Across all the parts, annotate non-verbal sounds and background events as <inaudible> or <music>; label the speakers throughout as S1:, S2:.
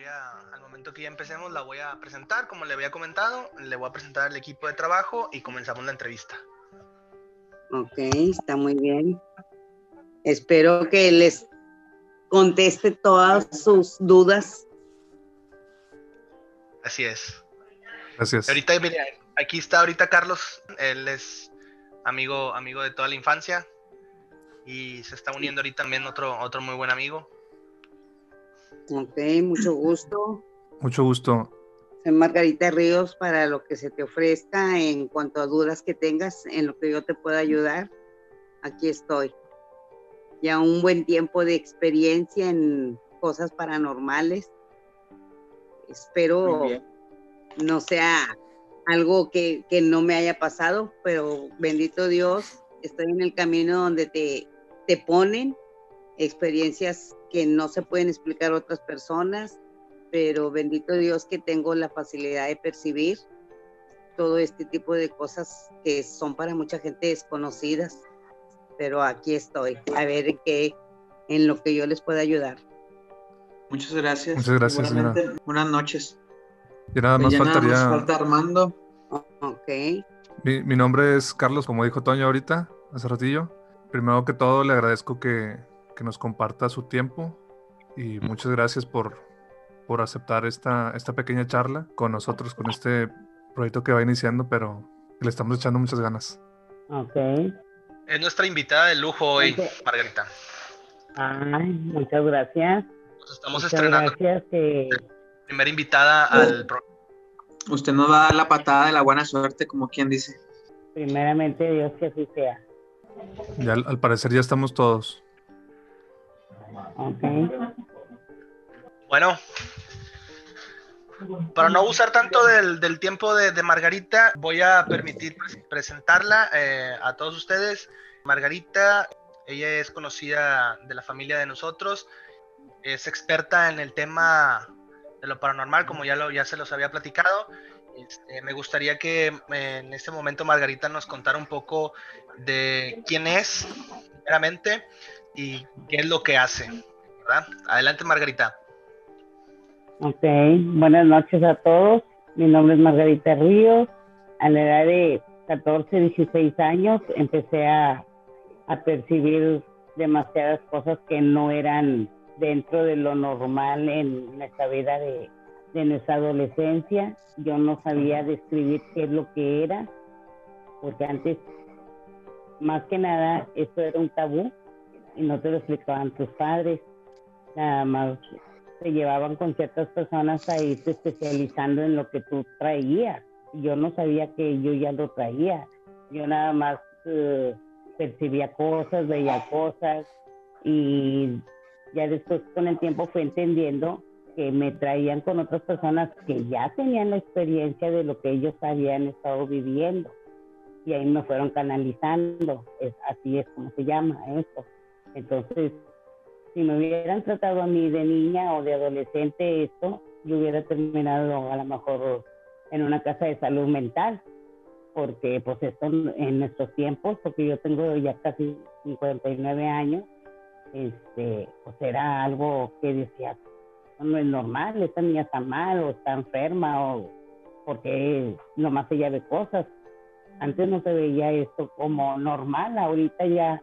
S1: voy a, al momento que ya empecemos, la voy a presentar, como le había comentado, le voy a presentar al equipo de trabajo y comenzamos la entrevista.
S2: Ok, está muy bien. Espero que les conteste todas sus dudas.
S1: Así es.
S3: Gracias.
S1: Ahorita, mire, aquí está ahorita Carlos, él es amigo, amigo de toda la infancia y se está uniendo ahorita también otro, otro muy buen amigo.
S2: Ok, mucho gusto.
S3: Mucho gusto.
S2: Soy Margarita Ríos para lo que se te ofrezca en cuanto a dudas que tengas, en lo que yo te pueda ayudar. Aquí estoy. Ya un buen tiempo de experiencia en cosas paranormales. Espero no sea algo que, que no me haya pasado, pero bendito Dios, estoy en el camino donde te, te ponen experiencias que no se pueden explicar otras personas, pero bendito Dios que tengo la facilidad de percibir todo este tipo de cosas que son para mucha gente desconocidas. Pero aquí estoy, a ver en qué, en lo que yo les pueda ayudar.
S4: Muchas gracias.
S3: Muchas gracias, señora.
S4: Buenas noches.
S3: Y nada más
S4: Ya nada
S3: faltaría.
S4: más falta Armando.
S2: Ok,
S3: Mi, mi nombre es Carlos, como dijo Toño ahorita, hace ratillo. Primero que todo, le agradezco que, que nos comparta su tiempo y muchas gracias por, por aceptar esta, esta pequeña charla con nosotros, con este proyecto que va iniciando, pero le estamos echando muchas ganas.
S2: ok.
S1: Es nuestra invitada de lujo hoy. Margarita.
S2: Ay, muchas gracias.
S1: Nos estamos
S2: Muchas
S1: estrenando
S2: gracias. que-
S1: primera invitada al programa.
S4: Usted nos va a dar la patada de la buena suerte, como quien dice.
S2: primeramente Dios que así sea.
S3: Ya al parecer ya estamos todos.
S2: Ok.
S1: Bueno, para no abusar tanto del, tiempo de, Margarita, voy a permitir pres- presentarla eh, a todos ustedes. Margarita, ella es conocida de la familia de nosotros, es experta en el tema de lo paranormal, como ya se los había platicado. Este, me gustaría que eh, en este momento Margarita nos contara un poco de quién es, primeramente, y qué es lo que hace. ¿verdad? Adelante, Margarita.
S5: Ok, buenas noches a todos. Mi nombre es Margarita Ríos. A la edad de 14, 16 años empecé a, a percibir demasiadas cosas que no eran dentro de lo normal en nuestra vida de, de nuestra adolescencia. Yo no sabía describir qué es lo que era, porque antes, más que nada, esto era un tabú y no te lo explicaban tus padres. Nada más se llevaban con ciertas personas a irse especializando en lo que tú traías. Yo no sabía que yo ya lo traía. Yo nada más eh, percibía cosas, veía cosas y ya después con el tiempo fui entendiendo que me traían con otras personas que ya tenían la experiencia de lo que ellos habían estado viviendo y ahí me fueron canalizando. Así es como se llama esto. Entonces, si me hubieran tratado a mí de niña o de adolescente esto, yo hubiera terminado a lo mejor en una casa de salud mental, porque pues esto en nuestros tiempos, porque yo tengo ya casi 59 años, este, pues era algo que decía, no es normal, esta niña está mal o está enferma o porque nomás ella ve cosas. Antes no se veía esto como normal, ahorita ya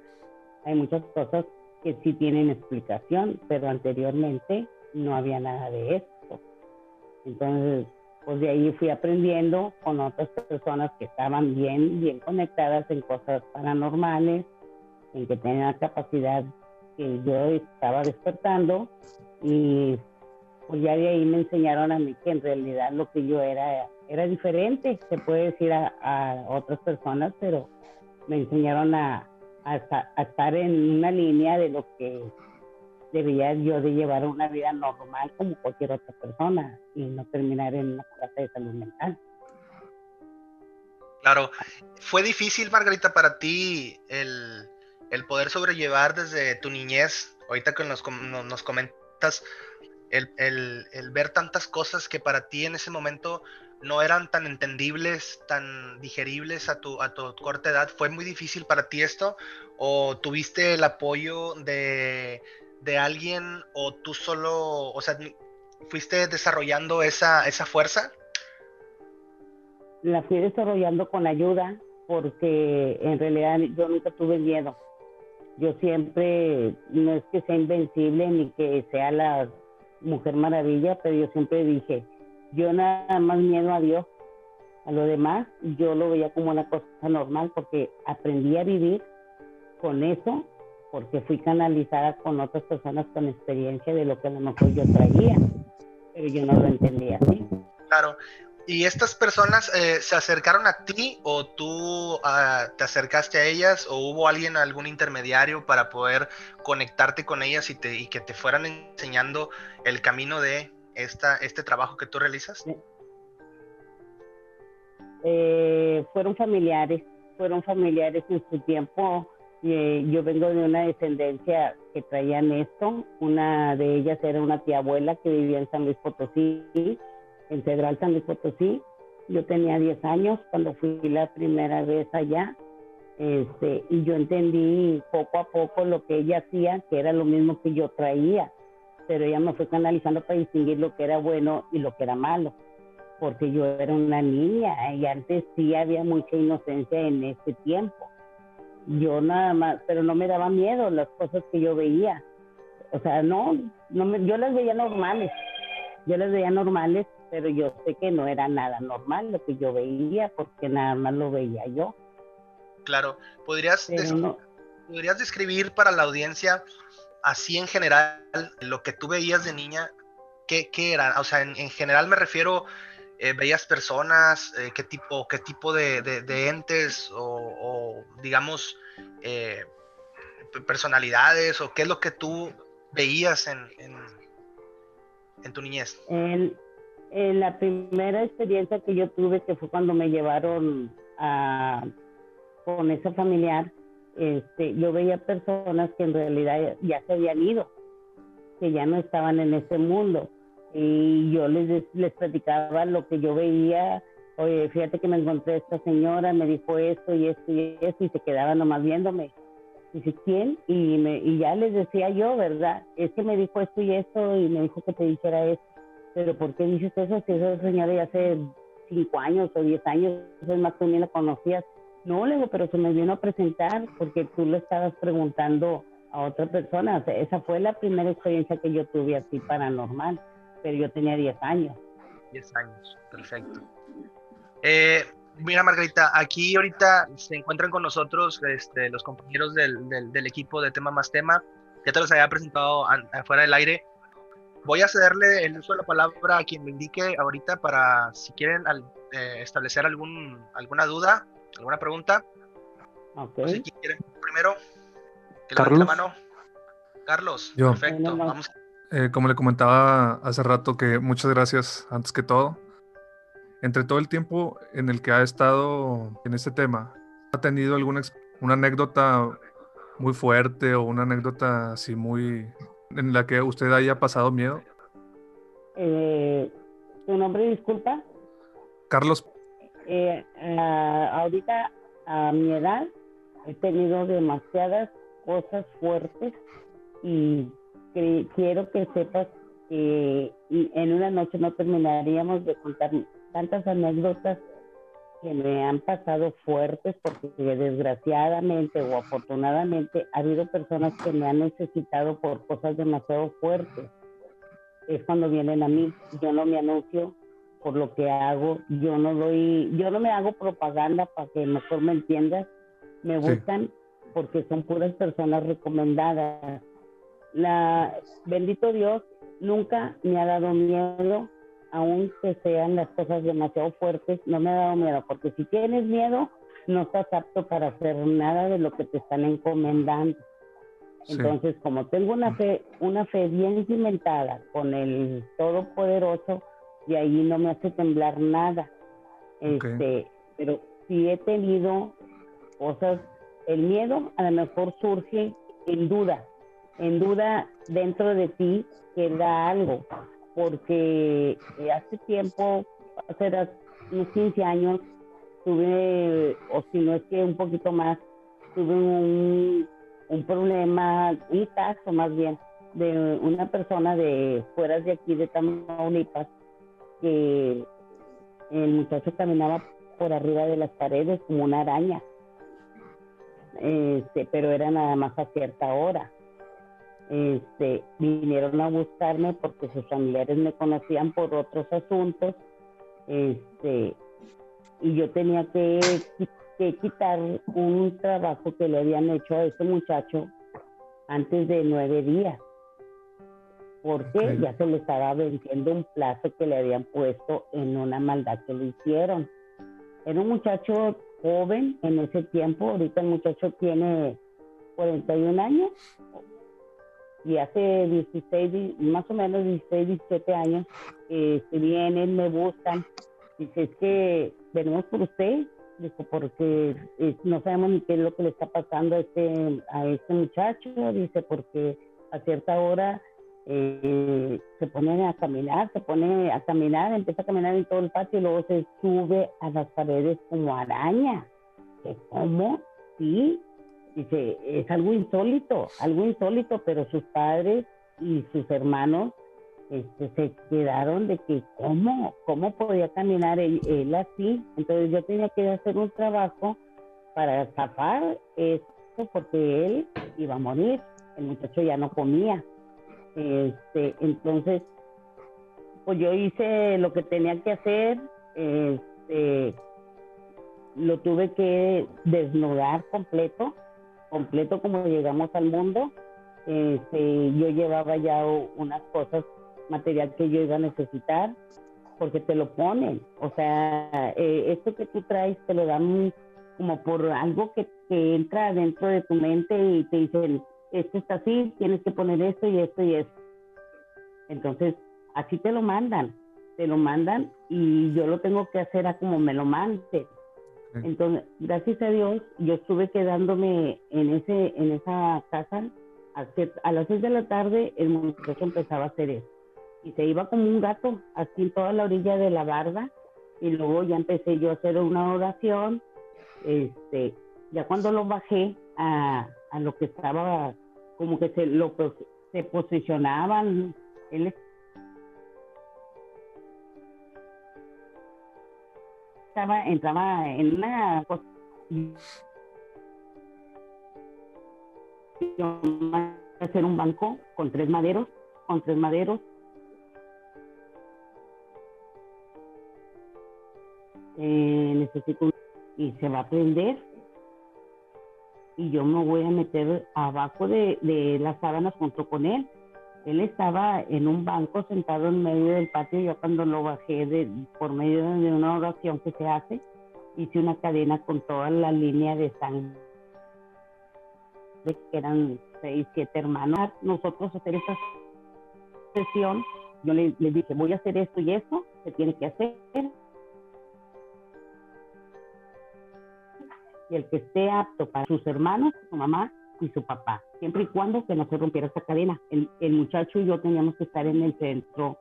S5: hay muchas cosas que sí tienen explicación, pero anteriormente no había nada de esto. Entonces, pues de ahí fui aprendiendo con otras personas que estaban bien, bien conectadas en cosas paranormales, en que tenían la capacidad que yo estaba despertando y pues ya de ahí me enseñaron a mí que en realidad lo que yo era era diferente, se puede decir a, a otras personas, pero me enseñaron a, a, estar en una línea de lo que debía yo de llevar una vida normal como cualquier otra persona y no terminar en una casa de salud mental.
S1: Claro, ¿fue difícil, Margarita, para ti el, el poder sobrellevar desde tu niñez, ahorita que nos, nos, comentas, el, el, ver tantas cosas que para ti en ese momento no eran tan entendibles, tan digeribles a tu, a tu corta edad. ¿Fue muy difícil para ti esto? ¿O tuviste el apoyo de, de alguien o tú solo, o sea, fuiste desarrollando esa, esa fuerza?
S5: La fui desarrollando con ayuda porque en realidad yo nunca tuve miedo. Yo siempre, no es que sea invencible ni que sea la mujer maravilla, pero yo siempre dije, yo nada más miedo a Dios. A lo demás, yo lo veía como una cosa normal porque aprendí a vivir con eso, porque fui canalizada con otras personas con experiencia de lo que a lo mejor yo traía, pero yo no lo entendía así.
S1: Claro. ¿Y estas personas eh, se acercaron a ti o tú ah, te acercaste a ellas o hubo alguien, algún intermediario para poder conectarte con ellas y, y que te fueran enseñando el camino de esta, este trabajo que tú realizas?
S5: Eh, fueron familiares, fueron familiares en su tiempo. Eh, yo vengo de una descendencia que traían esto. Una de ellas era una tía abuela que vivía en San Luis Potosí en Federal San Luis Potosí. Yo tenía 10 años cuando fui la primera vez allá. Este, y yo entendí poco a poco lo que ella hacía, que era lo mismo que yo traía, pero ella me fue canalizando para distinguir lo que era bueno y lo que era malo, porque yo era una niña y antes sí había mucha inocencia en ese tiempo. Yo nada más, pero no me daba miedo las cosas que yo veía. O sea, no, no me, yo las veía normales, yo las veía normales pero yo sé que no era nada normal lo que yo veía porque nada más lo veía yo.
S1: Claro, ¿podrías, ¿podrías describir para la audiencia así en general lo que tú veías de niña? ¿Qué, qué era? O sea, en, general me refiero, eh, ¿veías personas? Eh, ¿Qué tipo, qué tipo de, de, entes o, digamos, eh, personalidades? ¿O qué es lo que tú veías en, en, en tu niñez?
S5: En, en la primera experiencia que yo tuve, que fue cuando me llevaron a, con ese familiar, este, yo veía personas que en realidad ya se habían ido, que ya no estaban en ese mundo. Y yo les, les platicaba lo que yo veía. Oye, fíjate que me encontré esta señora, me dijo esto y esto y esto, y se quedaban nomás viéndome. Dice, ¿quién? Y, me, y ya les decía yo, ¿verdad? Es que me dijo esto y esto, y me dijo que te dijera esto pero ¿por qué dices eso si esa señora ya hace cinco años o diez años, es más tú ni la conocías? No, le digo, pero se me vino a presentar porque tú le estabas preguntando a otra persona. esa fue la primera experiencia que yo tuve así paranormal, pero yo tenía diez años.
S1: Diez años, perfecto. Eh, mira, Margarita, aquí ahorita se encuentran con nosotros este, los compañeros del, del, del, equipo de Tema Más Tema. Ya te los había presentado afuera del aire voy a cederle el uso de la palabra a quien me indique ahorita para si quieren eh, establecer algún, alguna duda, alguna pregunta.
S5: Okay.
S1: quién quiere primero.
S4: Carlos.
S1: Carlos,
S3: Yo.
S1: perfecto. Vamos.
S3: Eh, como le comentaba hace rato, que muchas gracias antes que todo. Entre todo el tiempo en el que ha estado en este tema, ¿ha tenido alguna una anécdota muy fuerte o una anécdota así muy en la que usted haya pasado miedo?
S5: Eh, ¿Tu nombre, disculpa?
S3: Carlos.
S5: Eh, ahorita, a mi edad, he tenido demasiadas cosas fuertes y quiero que sepas que en una noche no terminaríamos de contar tantas anécdotas que me han pasado fuertes porque desgraciadamente o afortunadamente ha habido personas que me han necesitado por cosas demasiado fuertes. Es cuando vienen a mí, yo no me anuncio por lo que hago, yo no doy, yo no me hago propaganda para que mejor me entiendas, me buscan porque son puras personas recomendadas. La bendito Dios nunca me ha dado miedo aun que sean las cosas demasiado fuertes, no me ha dado miedo, porque si tienes miedo, no estás apto para hacer nada de lo que te están encomendando. Entonces, como tengo una fe, una fe bien cimentada con el Todopoderoso, y ahí no me hace temblar nada. Este, pero si he tenido cosas, el miedo a lo mejor surge en duda, en duda dentro de ti que da algo porque hace tiempo, hace unos 15 años, tuve, o si no es que un poquito más, tuve un, un problema, un caso más bien, de una persona de fuera de aquí de Tamaulipas que el muchacho caminaba por arriba de las paredes como una araña. Este, pero era nada más a cierta hora. Este, vinieron a buscarme porque sus familiares me conocían por otros asuntos. Este, y yo tenía que, que quitar un trabajo que le habían hecho a ese muchacho antes de nueve días porque ya se le estaba venciendo un plazo que le habían puesto en una maldad que le hicieron. Era un muchacho joven en ese tiempo, ahorita el muchacho tiene 41 años y hace 16, más o menos 16, 17 años, eh, se vienen, me buscan, dice, es que venimos por usted, dijo, porque eh, no sabemos ni qué es lo que le está pasando a este, a este muchacho, dice, porque a cierta hora eh, se pone a caminar, se pone a caminar, empieza a caminar en todo el patio y luego se sube a las paredes como araña. ¿Cómo? Sí, dice, es algo insólito, algo insólito, pero sus padres y sus hermanos este, se quedaron de que cómo, cómo podía caminar él, él, así. Entonces yo tenía que hacer un trabajo para zafar esto porque él iba a morir. El muchacho ya no comía. Este, entonces, pues yo hice lo que tenía que hacer, este, lo tuve que desnudar completo, completo como llegamos al mundo. Este, yo llevaba ya unas cosas, material que yo iba a necesitar, porque te lo ponen. O sea, eh, esto que tú traes te lo dan como por algo que, que entra dentro de tu mente y te dicen, esto está así, tienes que poner esto y esto y esto. Entonces, así te lo mandan, te lo mandan y yo lo tengo que hacer a como me lo mande. Entonces, gracias a Dios, yo estuve quedándome en ese en esa casa a, las seis de la tarde el muchacho empezaba a hacer eso y se iba como un gato así en toda la orilla de la barda y luego ya empecé yo a hacer una oración este ya cuando lo bajé a, a lo que estaba como que se lo se posicionaban él estaba entraba en una hacer un banco con tres maderos con tres maderos. Eh, necesito y se va a prender y yo me voy a meter abajo de, de las sábanas junto con él. Él estaba en un banco sentado en medio del patio. Yo cuando lo bajé de, por medio de una oración que se hace, hice una cadena con toda la línea de sangre, que eran seis, siete hermanos. Nosotros hacer esta sesión, yo le, le dije, voy a hacer esto y esto, se tiene que hacer y el que esté apto para sus hermanos, su mamá y su papá, siempre y cuando que no se rompiera esa cadena. El, muchacho y yo teníamos que estar en el centro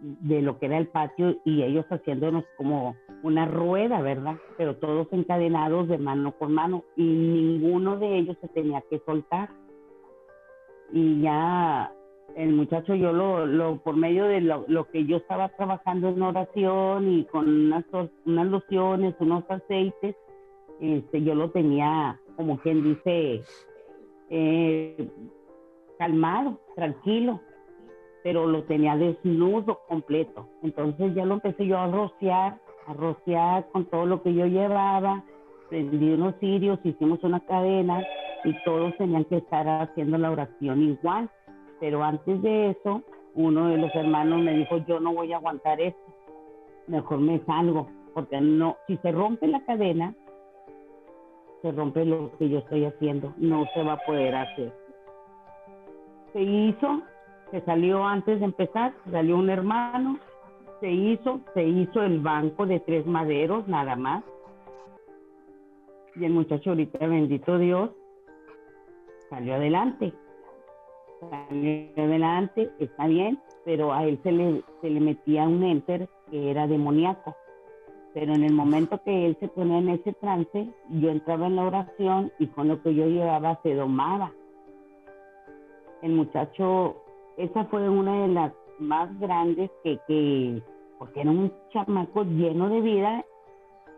S5: de lo que era el patio y ellos haciéndonos como una rueda, ¿verdad? Pero todos encadenados de mano por mano y ninguno de ellos se tenía que soltar. Y ya el muchacho yo lo, lo por medio de lo, lo, que yo estaba trabajando en oración y con unas, unas lociones, unos aceites, este, yo lo tenía, como quien dice, eh, calmado, tranquilo, pero lo tenía desnudo completo. Entonces ya lo empecé yo a rociar, a rociar con todo lo que yo llevaba, prendí unos cirios, hicimos una cadena y todos tenían que estar haciendo la oración igual. Pero antes de eso, uno de los hermanos me dijo, yo no voy a aguantar esto, mejor me salgo, porque no, si se rompe la cadena, se rompe lo que yo estoy haciendo, no se va a poder hacer. Se hizo, se salió antes de empezar, salió un hermano, se hizo, se hizo el banco de tres maderos nada más. Y el muchacho ahorita, bendito Dios, salió adelante. Salió adelante, está bien, pero a él se le, se le metía un enter que era demoníaco pero en el momento que él se ponía en ese trance, yo entraba en la oración y con lo que yo llevaba se domaba. el muchacho, esa fue una de las más grandes que, que porque era un chamaco lleno de vida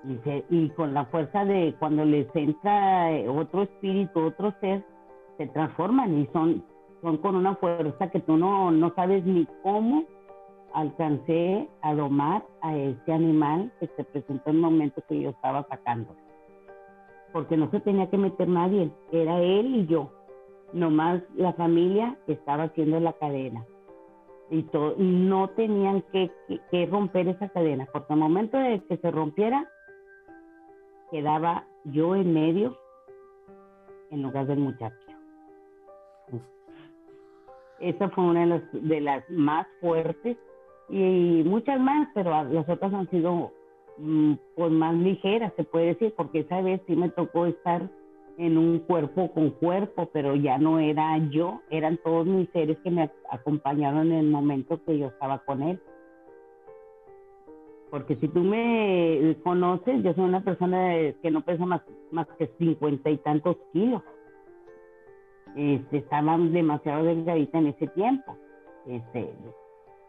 S5: y, y con la fuerza de cuando les entra otro espíritu, otro ser, se transforman y son, son con una fuerza que tú no, no sabes ni cómo alcancé a domar a ese animal que se presentó en el momento que yo estaba sacando. Porque no se tenía que meter nadie, era él y yo. Nomás la familia estaba haciendo la cadena. Y todo, no tenían que, que, romper esa cadena, porque al momento de que se rompiera, quedaba yo en medio en lugar del muchacho. Esa fue una de las, de las más fuertes y muchas más, pero las otras han sido mm, pues más ligeras, se puede decir, porque esa vez sí me tocó estar en un cuerpo con cuerpo, pero ya no era yo, eran todos mis seres que me acompañaron en el momento que yo estaba con él. Porque si tú me conoces, yo soy una persona que no pesa más, más que cincuenta y tantos kilos. Este, estaba demasiado delgadita en ese tiempo. Este,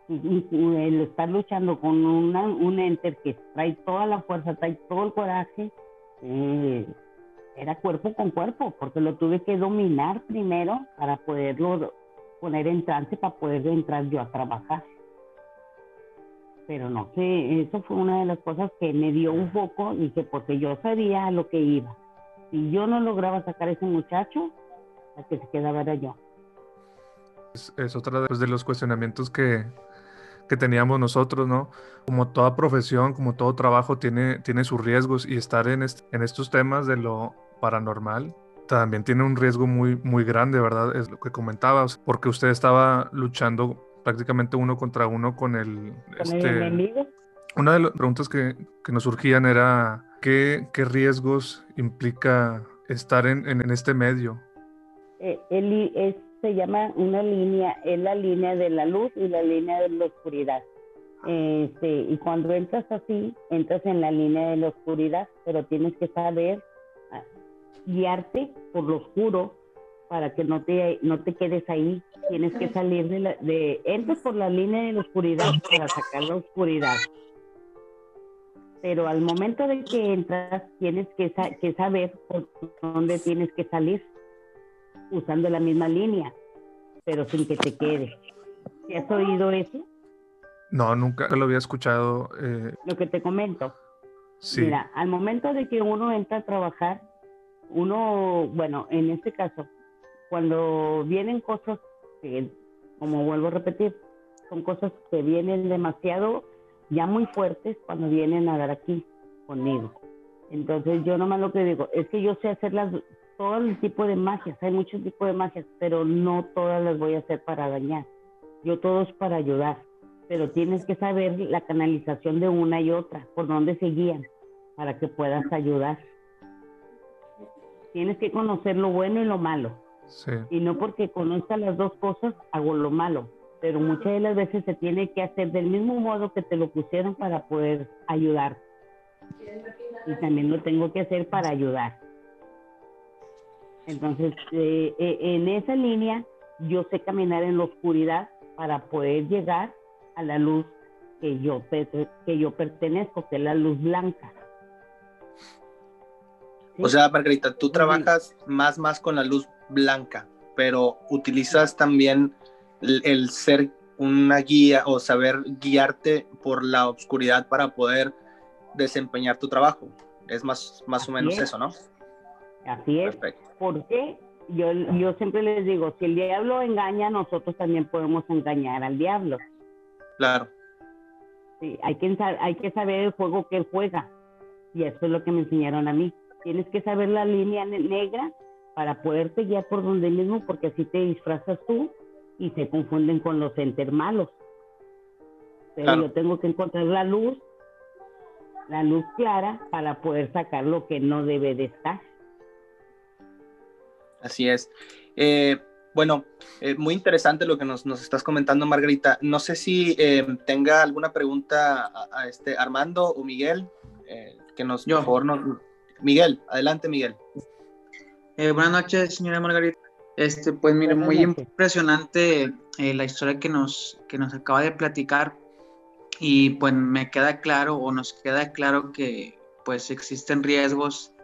S5: el estar luchando con una, un enter que trae toda la fuerza, trae todo el coraje, eh, era cuerpo con cuerpo, porque lo tuve que dominar primero para poderlo poner en trance, para poder entrar yo a trabajar. Pero no sé, eso fue una de las cosas que me dio un poco, dije, porque yo sabía a lo que iba. Si yo no lograba sacar a ese muchacho, la que se quedaba era yo.
S3: Es, es otra de los cuestionamientos que, que teníamos nosotros, ¿no? Como toda profesión, como todo trabajo tiene, tiene sus riesgos y estar en, en estos temas de lo paranormal también tiene un riesgo muy, muy grande, ¿verdad? Es lo que comentabas, porque usted estaba luchando prácticamente uno contra uno con el... este, una de las preguntas que, que nos surgían era, ¿qué, ¿qué, riesgos implica estar en, en, este medio?
S5: Eh, el, es se llama una línea, es la línea de la luz y la línea de la oscuridad. Este, y cuando entras así, entras en la línea de la oscuridad, pero tienes que saber ah, guiarte por lo oscuro para que no te, no te quedes ahí. Tienes que salir de, la, de entras por la línea de la oscuridad para sacar la oscuridad. Pero al momento de que entras, tienes que, que saber por dónde tienes que salir usando la misma línea, pero sin que te quede. ¿Te has oído eso?
S3: No, nunca lo había escuchado. Eh...
S5: Lo que te comento. Sí. Mira, al momento de que uno entra a trabajar, uno, bueno, en este caso, cuando vienen cosas que, como vuelvo a repetir, son cosas que vienen demasiado, ya muy fuertes cuando vienen a dar aquí conmigo. Entonces yo nomás lo que digo es que yo sé hacer las, todo el tipo de magias, hay muchos tipos de magias, pero no todas las voy a hacer para dañar. Yo todo es para ayudar, pero tienes que saber la canalización de una y otra, por dónde se guían, para que puedas ayudar. Tienes que conocer lo bueno y lo malo. Y no porque conozca las dos cosas, hago lo malo. Pero muchas de las veces se tiene que hacer del mismo modo que te lo pusieron para poder ayudar. Y también lo tengo que hacer para ayudar. Entonces, eh, eh, en esa línea, yo sé caminar en la oscuridad para poder llegar a la luz que yo, que yo pertenezco, que es la luz blanca.
S1: O sea, Margarita, tú trabajas más, más con la luz blanca, pero utilizas también el, ser una guía o saber guiarte por la oscuridad para poder desempeñar tu trabajo. Es más, más o menos eso, ¿no?
S5: Así es. Porque yo, yo siempre les digo, si el diablo engaña, nosotros también podemos engañar al diablo.
S1: Claro.
S5: Sí, hay que, hay que saber el juego que él juega. Y eso es lo que me enseñaron a mí. Tienes que saber la línea negra para poderte guiar por donde mismo, porque así te disfrazas tú y se confunden con los enter malos. Pero yo tengo que encontrar la luz, la luz clara, para poder sacar lo que no debe de estar.
S1: Así es. Eh, bueno, eh, muy interesante lo que nos, estás comentando, Margarita. No sé si eh, tenga alguna pregunta a, este Armando o Miguel, que nos, Yo. por favor, Miguel, adelante, Miguel.
S4: buenas noches, señora Margarita. Este, pues mire, muy impresionante eh, la historia que nos, que nos acaba de platicar y pues me queda claro o nos queda claro que pues existen riesgos eh,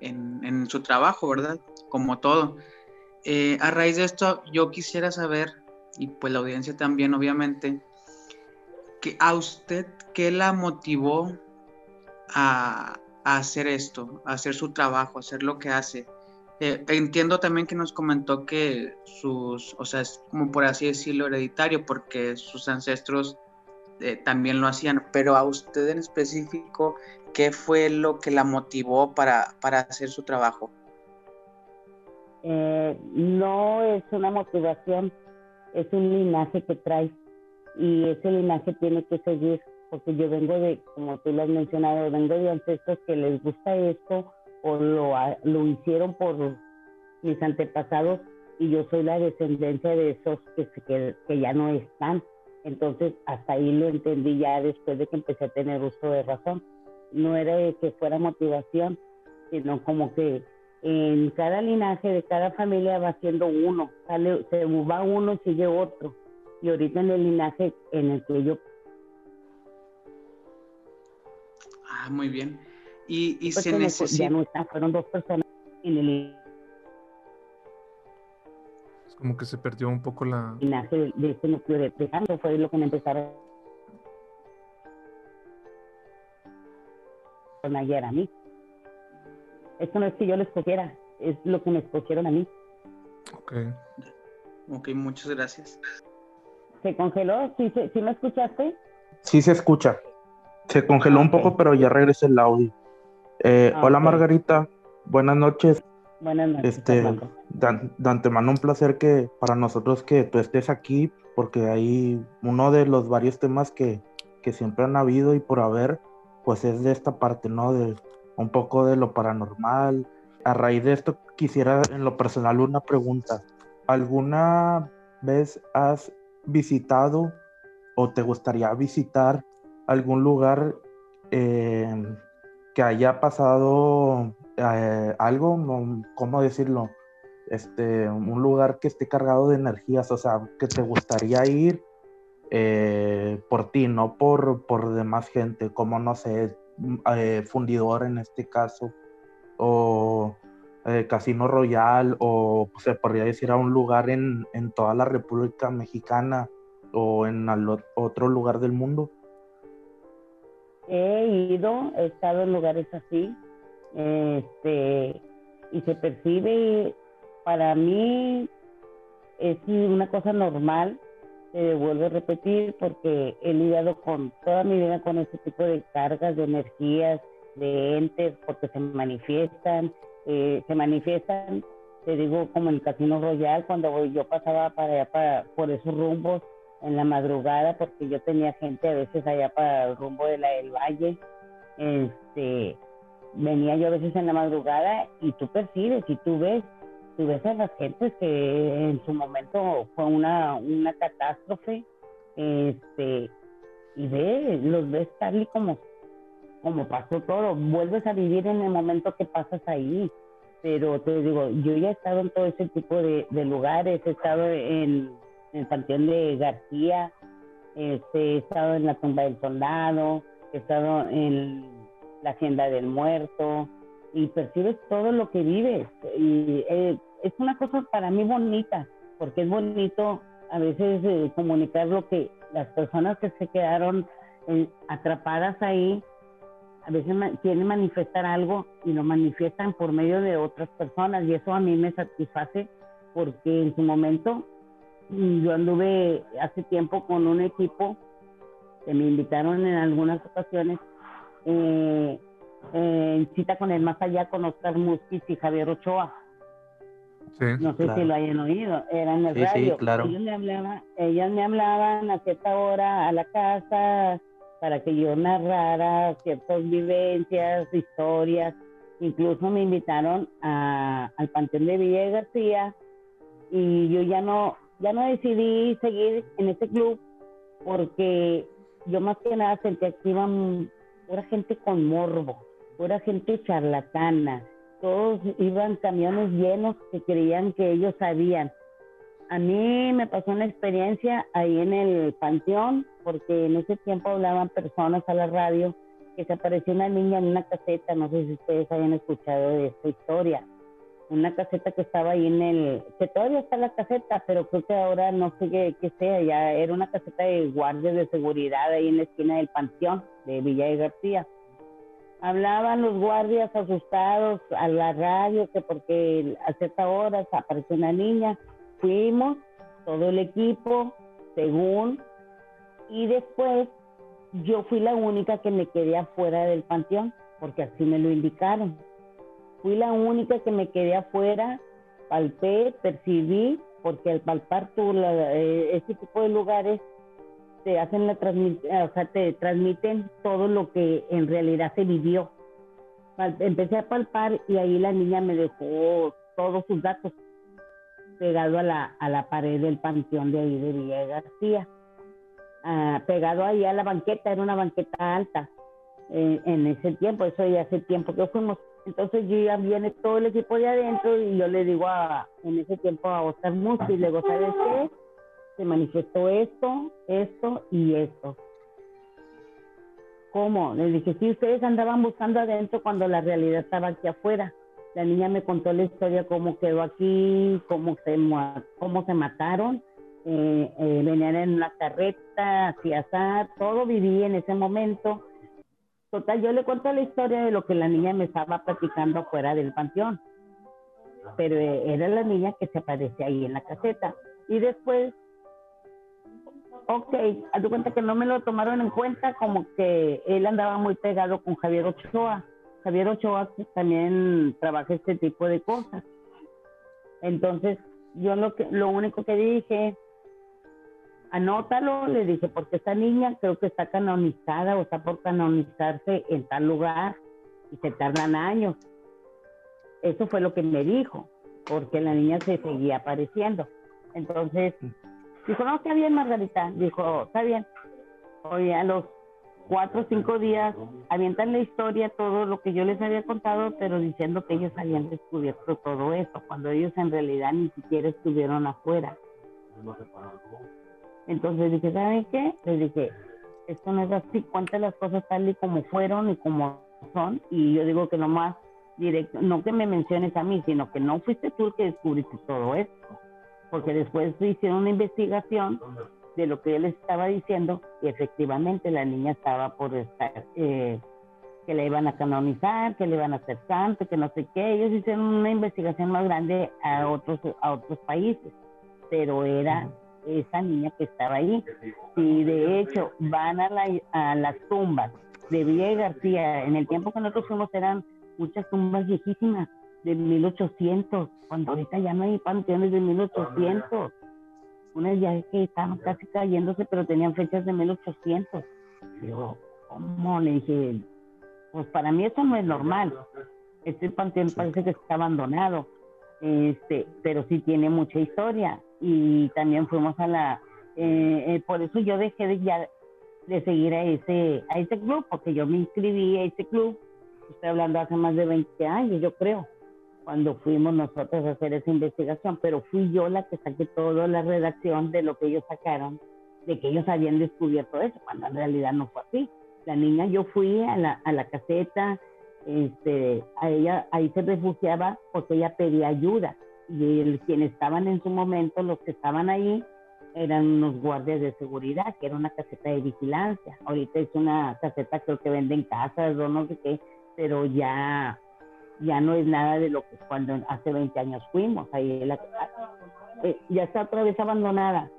S4: en, en su trabajo, ¿verdad? Como todo. Eh, a raíz de esto, yo quisiera saber, y pues la audiencia también, obviamente, que a usted, ¿qué la motivó a, a hacer esto, a hacer su trabajo, a hacer lo que hace? Eh, entiendo también que nos comentó que sus, o sea, es como por así decirlo, hereditario, porque sus ancestros eh, también lo hacían, pero a usted en específico, ¿qué fue lo que la motivó para, para hacer su trabajo?
S5: Eh, no es una motivación, es un linaje que traes y ese linaje tiene que seguir, porque yo vengo de, como tú lo has mencionado, vengo de ancestros que les gusta esto o lo, lo hicieron por mis antepasados y yo soy la descendencia de esos que, que, que ya no están. Entonces, hasta ahí lo entendí ya después de que empecé a tener uso de razón. No era de que fuera motivación, sino como que en cada linaje de cada familia va siendo uno, sale, se va uno y sigue otro. Y ahorita en el linaje en el que yo
S4: Ah, muy bien. Y, y se
S5: ya
S4: necesita...
S5: no están, fueron dos personas en el
S3: Es como que se perdió un poco la...
S5: linaje de, de ese núcleo de fue lo que me empezaron ayer a mí. Esto no es que yo lo escogiera, es lo que me escogieron a mí.
S3: Ok.
S4: Ok, muchas gracias.
S5: ¿Se congeló? ¿Sí, se- sí me escuchaste?
S6: Sí se escucha. Se congeló un
S5: Ok.
S6: poco, pero ya regresa el audio. Eh,
S5: Ah,
S6: hola. Margarita, buenas noches.
S5: Buenas noches,
S6: Este, de antemano un placer que para nosotros que tú estés aquí, porque hay uno de los varios temas que, que siempre han habido y por haber, pues es de esta parte, ¿no? De un poco de lo paranormal. A raíz de esto quisiera en lo personal una pregunta. ¿Alguna vez has visitado o te gustaría visitar algún lugar eh, que haya pasado eh, algo, ¿cómo decirlo? Este, un lugar que esté cargado de energías, o sea, que te gustaría ir eh, por ti, no por, por demás gente, como no sé, mm, eh, fundidor en este caso, o eh, Casino Royal, o se podría decir a un lugar en, en toda la República Mexicana o en otro lugar del mundo.
S5: He ido, he estado en lugares así, este, y se percibe, para mí es una cosa normal, te vuelvo a repetir, porque he lidiado con toda mi vida con ese tipo de cargas, de energías, de entes, porque se manifiestan, eh, se manifiestan, te digo, como en el Casino Royal, cuando yo pasaba para allá, para, por esos rumbos, en la madrugada porque yo tenía gente a veces allá para el rumbo de la del valle este venía yo a veces en la madrugada y tú percibes y tú ves tú ves a las gentes que en su momento fue una una catástrofe este y ves los ves tal y como como pasó todo. Vuelves a vivir en el momento que pasas ahí. Pero te digo yo ya he estado en todo ese tipo de, de lugares. He estado en en el Panteón de García, este, he estado en la tumba del soldado, he estado en la hacienda del muerto y percibes todo lo que vives. Y eh, es una cosa para mí bonita, porque es bonito a veces eh, comunicar lo que las personas que se quedaron eh, atrapadas ahí, a veces ma- quieren manifestar algo y lo manifiestan por medio de otras personas y eso a mí me satisface porque en su momento Mm, yo anduve hace tiempo con un equipo que me invitaron en algunas ocasiones eh, en cita con el más allá con Oscar Musquiz y Javier Ochoa.
S3: Sí.
S5: No sé
S6: Claro.
S5: si lo hayan oído, era en el
S6: Sí, sí,
S5: radio.
S6: claro.
S5: Ellos, me hablaban, ellas me hablaban a cierta hora a la casa para que yo narrara ciertas vivencias, historias. Incluso me invitaron a, al Panteón de Villa de García y yo ya no, ya no decidí seguir en ese club porque yo más que nada sentía que iban pura gente con morbo, pura gente charlatana, todos iban camiones llenos que creían que ellos sabían. A mí me pasó una experiencia ahí en el panteón, porque en ese tiempo hablaban personas a la radio que se apareció una niña en una caseta, no sé si ustedes hayan escuchado de esta historia, una caseta que estaba ahí en el, que todavía está la caseta, pero creo que ahora no sé qué, sea, ya era una caseta de guardias de seguridad ahí en la esquina del panteón de Villa de García. Hablaban los guardias asustados a la radio que porque a cierta hora apareció una niña, fuimos, todo el equipo, según, y después yo fui la única que me quedé afuera del panteón, porque así me lo indicaron. Fui la única que me quedé afuera, palpé, percibí, porque al palpar tú eh, este tipo de lugares te hacen la transmisión, o sea, te transmiten todo lo que en realidad se vivió. Empecé a palpar y ahí la niña me dejó todos sus datos pegado a la, a la pared del panteón de ahí de Villa García. Ah, pegado ahí a la banqueta, era una banqueta alta eh, en ese tiempo, eso ya hace tiempo que fuimos. Entonces yo ya viene todo el equipo de adentro y yo le digo a, en ese tiempo a Oscar Musi, y le digo, ¿sabes qué? Se manifestó esto, esto y esto. ¿Cómo? Le dije, sí, ustedes andaban buscando adentro cuando la realidad estaba aquí afuera. La niña me contó la historia, cómo quedó aquí, cómo se, cómo se mataron eh, eh, venían en una carreta, hacia azar, todo viví en ese momento. Total, yo le cuento la historia de lo que la niña me estaba platicando afuera del panteón. Pero eh, era la niña que se aparecía ahí en la caseta. Y después, ok, haz de cuenta que no me lo tomaron en cuenta, como que él andaba muy pegado con Javier Ochoa. Javier Ochoa también trabaja este tipo de cosas. Entonces, yo lo, que, lo único que dije anótalo, le dije, porque esta niña creo que está canonizada o está por canonizarse en tal lugar y se tardan años. Eso fue lo que me dijo, porque la niña se seguía apareciendo. Entonces, dijo, no, está bien, Margarita. Dijo, está bien. Oye, a los cuatro o cinco días avientan la historia, todo lo que yo les había contado, pero diciendo que ellos habían descubierto todo eso, cuando ellos en realidad ni siquiera estuvieron afuera. Entonces dije, ¿saben qué? Les dije, esto no es así, cuenta las cosas tal y como fueron y como son. Y yo digo que nomás directo, no que me menciones a mí, sino que no fuiste tú el que descubriste todo esto. Porque después hicieron una investigación de lo que él estaba diciendo y efectivamente la niña estaba por estar, eh, que le iban a canonizar, que le iban a hacer santo, que no sé qué. Ellos hicieron una investigación más grande a otros, a otros países, pero era esa niña que estaba ahí. Y de hecho van a, la, las tumbas de Villa García, en el tiempo que nosotros fuimos eran muchas tumbas viejísimas de 1800, cuando ahorita ya no hay panteones de 1800. Unas ya que estaban casi cayéndose, pero tenían fechas de 1800. Yo, ¿cómo? Le dije, pues para mí eso no es normal. Este panteón parece que está abandonado, este, pero sí tiene mucha historia y también fuimos a la, eh, eh, por eso yo dejé de ya de seguir a ese, a ese club, porque yo me inscribí a ese club, estoy hablando hace más de 20 años, yo creo, cuando fuimos nosotros a hacer esa investigación, pero fui yo la que saqué toda la redacción de lo que ellos sacaron, de que ellos habían descubierto eso, cuando en realidad no fue así. La niña, yo fui a la, a la caseta, este, a ella ahí se refugiaba porque ella pedía ayuda y el, quienes estaban en su momento, los que estaban ahí, eran unos guardias de seguridad, que era una caseta de vigilancia. Ahorita es una caseta creo que venden casas o no sé qué, pero ya, ya no es nada de lo que cuando hace 20 años fuimos. Ahí eh, ya está otra vez abandonada.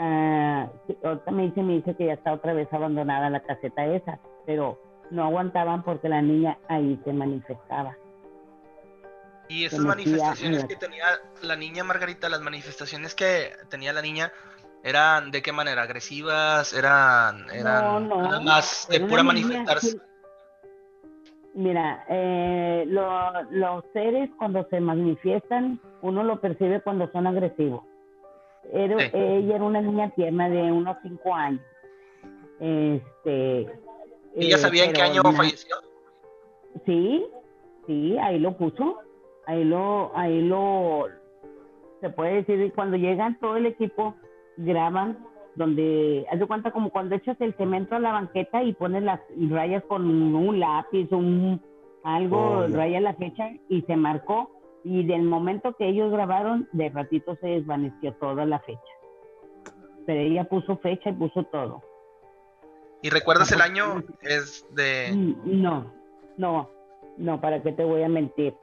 S5: Uh, ahorita me dice, me dice que ya está otra vez abandonada la caseta esa, pero no aguantaban porque la niña ahí se manifestaba.
S1: Y esas manifestaciones que tenía la niña Margarita, las manifestaciones que tenía la niña, ¿eran de qué manera? ¿Agresivas? ¿Eran, eran nada más de pura manifestarse?
S5: Mira, eh, los seres cuando se manifiestan, uno lo percibe cuando son agresivos. Era, Ella era una niña tierna de unos cinco años. Este,
S1: ¿Ella sabía en qué eh, año falleció?
S5: Sí, Sí, ahí lo puso. Ahí lo, ahí lo, se puede decir, cuando llegan todo el equipo, graban donde, haz de cuenta como cuando echas el cemento a la banqueta y pones las y rayas con un lápiz, un algo,
S6: Oh, ya.
S5: raya la fecha y se marcó. Y del momento que ellos grabaron, de ratito se desvaneció toda la fecha. Pero ella puso fecha y puso todo.
S1: ¿Y recuerdas el año? Es de...
S5: Mm, No, no, no, ¿para qué te voy a mentir?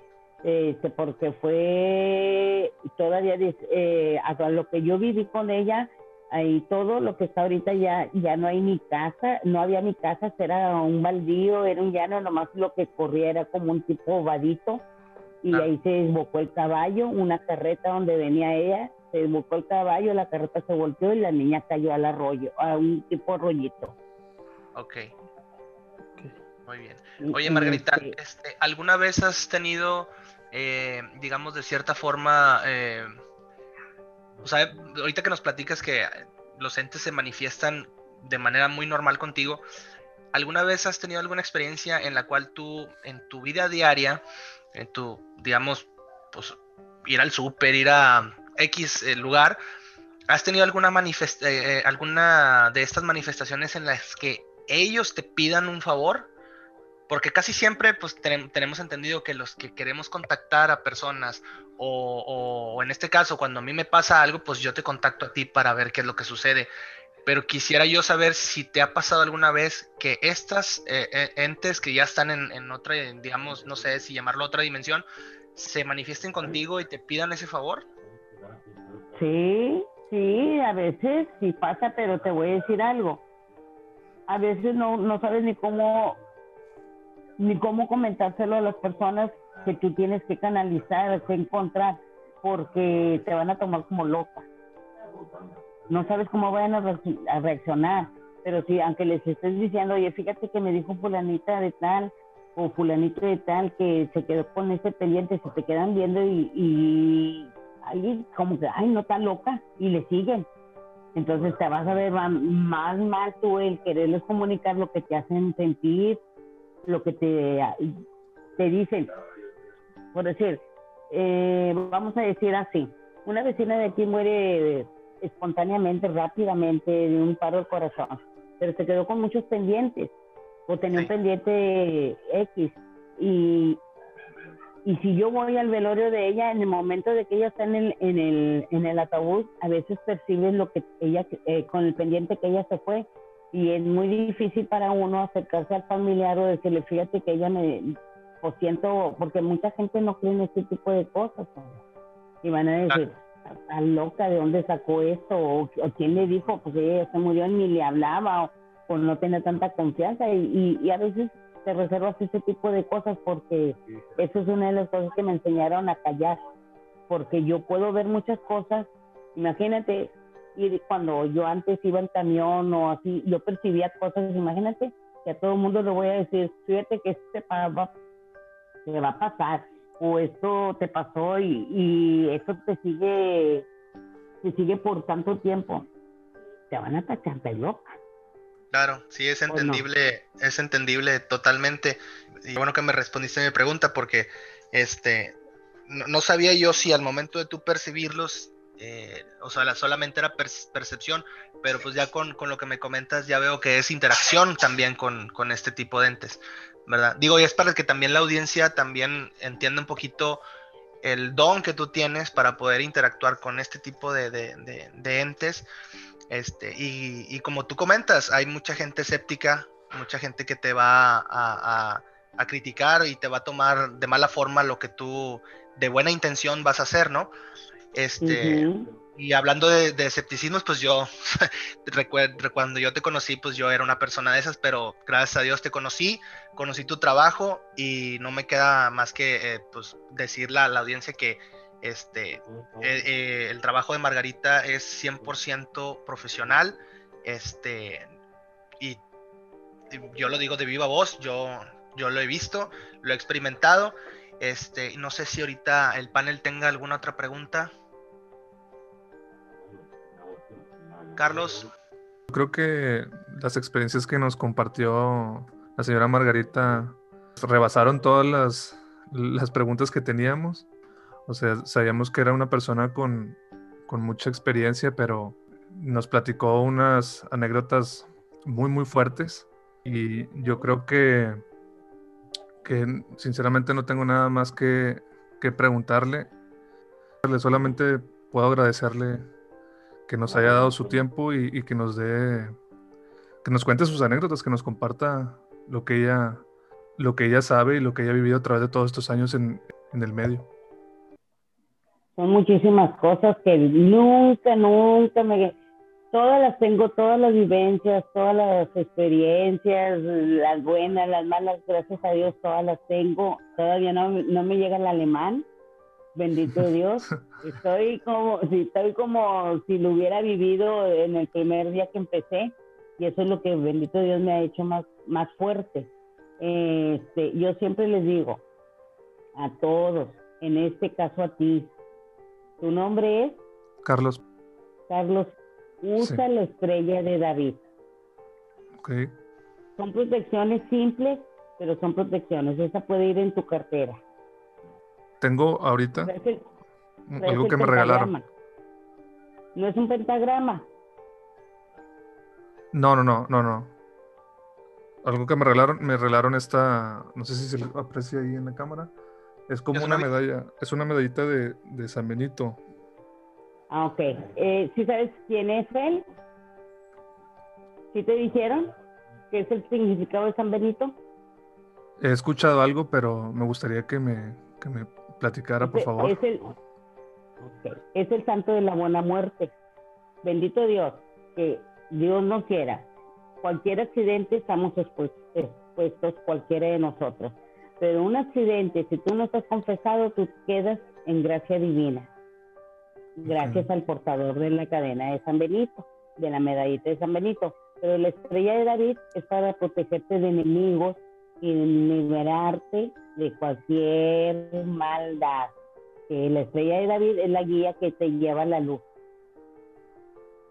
S5: Este, porque fue todavía, dis- eh, hasta lo que yo viví con ella, ahí todo lo que está ahorita ya, ya no hay ni casa, no había ni casa, era un baldío, era un llano, nomás lo que corría era como un tipo vadito, y
S1: Ah.
S5: ahí se desbocó el caballo, una carreta donde venía ella, se desbocó el caballo, la carreta se volteó y la niña cayó al arroyo, a un tipo arroyito.
S1: Ok. Muy bien. Oye, Margarita,
S5: este,
S1: este, ¿alguna vez has tenido, eh, digamos, de cierta forma, eh, o sea, ahorita que nos platicas que los entes se manifiestan de manera muy normal contigo, ¿alguna vez has tenido alguna experiencia en la cual tú, en tu vida diaria, en tu, digamos, pues, ir al súper, ir a X eh, lugar, has tenido alguna eh, eh, alguna de estas manifestaciones en las que ellos te pidan un favor? Porque casi siempre pues tenem- tenemos entendido que los que queremos contactar a personas o, en este caso cuando a mí me pasa algo pues yo te contacto a ti para ver qué es lo que sucede. Pero quisiera yo saber si te ha pasado alguna vez que estas eh, eh, entes que ya están en, en otra, digamos, no sé si llamarlo otra dimensión, se manifiesten contigo y te pidan ese favor.
S5: Sí, sí, a veces sí pasa, pero te voy a decir algo. A veces no, no sabes ni cómo ni cómo comentárselo a las personas que tú tienes que canalizar, que encontrar, porque te van a tomar como loca. No sabes cómo vayan a, reacc- a reaccionar, pero sí, aunque les estés diciendo, oye, fíjate que me dijo fulanita de tal o fulanito de tal que se quedó con ese pendiente, se te quedan viendo y, y ahí como que, ay, no está loca, y le siguen. Entonces te vas a ver más mal tú el quererles comunicar lo que te hacen sentir, lo que te, te dicen. Por decir, eh, vamos a decir así, una vecina de aquí muere espontáneamente, rápidamente, de un paro del corazón, pero se quedó con muchos pendientes, o tenía
S1: Sí.
S5: un pendiente X, y, y si yo voy al velorio de ella, en el momento de que ella está en el, en el, en el ataúd, a veces percibes lo que ella, eh, con el pendiente que ella se fue, y es muy difícil para uno acercarse al familiar o decirle, fíjate que ella me, o siento, porque mucha gente no cree en este tipo de cosas, ¿no? y van a decir, está loca, ¿de dónde sacó esto? O, o quién le dijo, pues ella se murió y ni le hablaba, o, o no tenía tanta confianza, y, y, y a veces te reservas ese tipo de cosas porque eso es una de las cosas que me enseñaron a callar, porque yo puedo ver muchas cosas, imagínate, ir cuando yo antes iba en camión o así, yo percibía cosas, imagínate que a todo el mundo le voy a decir, fíjate que esto te pa- va, te va a pasar, o esto te pasó y, y esto te sigue, te sigue por tanto tiempo, te van a tachar de loca.
S1: Claro, sí, es entendible, es entendible totalmente. Y bueno que me respondiste a mi pregunta porque este no, no sabía yo si al momento de tú percibirlos, eh, o sea, la- solamente era perc- percepción, pero pues ya con, con lo que me comentas ya veo que es interacción también con, con este tipo de entes, Digo, y es para que también la audiencia también entienda un poquito el don que tú tienes para poder interactuar con este tipo de, de- de- entes. Este, y, y como tú comentas, hay mucha gente escéptica, mucha gente que te va a, a- criticar y te va a tomar de mala forma lo que tú de buena intención vas a hacer, ¿no? Este,
S5: Ujú.
S1: Y hablando de, de escepticismos, pues yo, <laughs> cuando yo te conocí, pues yo era una persona de esas, pero gracias a Dios te conocí, conocí tu trabajo y no me queda más que eh, pues decirle a la audiencia que este, eh, eh, el trabajo de Margarita es 100% profesional, este, y, yo lo digo de viva voz, yo, yo lo he visto, lo he experimentado, este, no sé si ahorita el panel tenga alguna otra pregunta. Carlos,
S3: Creo que las experiencias que nos compartió la señora Margarita rebasaron todas las, las preguntas que teníamos. O sea, sabíamos que era una persona con, con mucha experiencia, pero nos platicó unas anécdotas muy, muy fuertes. Y yo creo que, que sinceramente no tengo nada más que, que preguntarle. Solamente puedo agradecerle que nos haya dado su tiempo y, que nos dé, que nos cuente sus anécdotas, que nos comparta lo que ella, lo que ella sabe y lo que ella ha vivido a través de todos estos años en, en el medio.
S5: Son muchísimas cosas que nunca, nunca me... Todas las tengo, todas las vivencias, todas las experiencias, las buenas, las malas, gracias a Dios, todas las tengo. Todavía no, no me llega el alemán, bendito <laughs> Dios. Estoy como, si estoy como si lo hubiera vivido en el primer día que empecé, y eso es lo que bendito Dios me ha hecho más, más fuerte. Este, yo siempre les digo a todos, en este caso a ti, tu nombre es
S3: Carlos.
S5: Carlos, usa la estrella de David.
S3: Ok.
S5: Son protecciones simples, pero son protecciones. Esa puede ir en tu cartera.
S3: Tengo ahorita
S5: el-
S3: algo que me regalaron.
S5: No es un pentagrama.
S3: No, no, no, no, no. Algo que me regalaron, me regalaron esta, no sé si se aprecia ahí en la cámara. Es como
S1: ¿Es
S3: una
S1: una
S3: medalla, es una medallita de, de San Benito.
S5: Ah, ok. Eh, ¿Sí sabes quién es él? ¿Sí te dijeron qué es el significado de San Benito?
S3: He escuchado algo, pero me gustaría que me, que me platicara, por favor.
S5: Es el, es el santo de la buena muerte. Bendito Dios, que Dios no quiera. Cualquier accidente estamos expu- expuestos, cualquiera de nosotros. Pero un accidente, si tú no estás confesado, tú quedas en gracia divina. Gracias al portador de la cadena de San Benito, de la medallita de San Benito. Pero la estrella de David es para protegerte de enemigos y liberarte de cualquier maldad. Que la estrella de David es la guía que te lleva a la luz.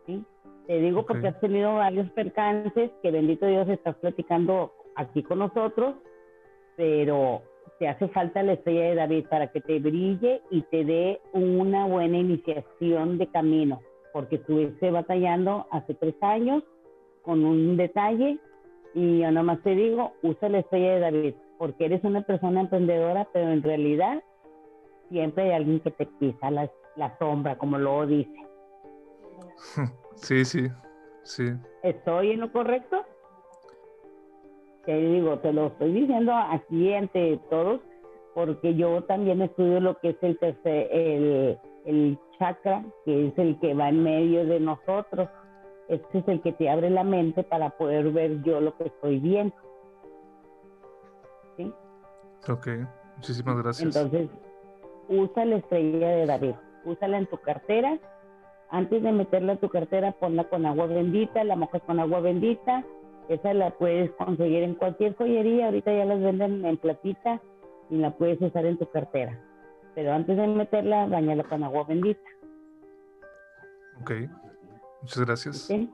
S5: ¿Sí? Te digo
S3: Ok.
S5: porque has tenido varios percances que bendito Dios estás platicando aquí con nosotros, pero te hace falta la estrella de David para que te brille y te dé una buena iniciación de camino, porque estuviste batallando hace tres años con un detalle y yo nomás te digo, usa la estrella de David, porque eres una persona emprendedora, pero en realidad siempre hay alguien que te pisa la, la sombra, como luego dice. <laughs>
S3: Sí, sí, sí.
S5: ¿Estoy en lo correcto? Te digo, te lo estoy diciendo aquí ante todos, porque yo también estudio lo que es el tercer, el, el chakra, que es el que va en medio de nosotros. Este es el que te abre la mente para poder ver yo lo que estoy viendo. ¿sí?
S3: Ok, muchísimas gracias.
S5: Entonces, usa la estrella de David, úsala en tu cartera. Antes de meterla en tu cartera, ponla con agua bendita, la mojas con agua bendita. Esa la puedes conseguir en cualquier joyería, ahorita ya las venden en platita y la puedes usar en tu cartera. Pero antes de meterla, bañala con agua bendita.
S3: Ok, muchas gracias.
S5: ¿sí?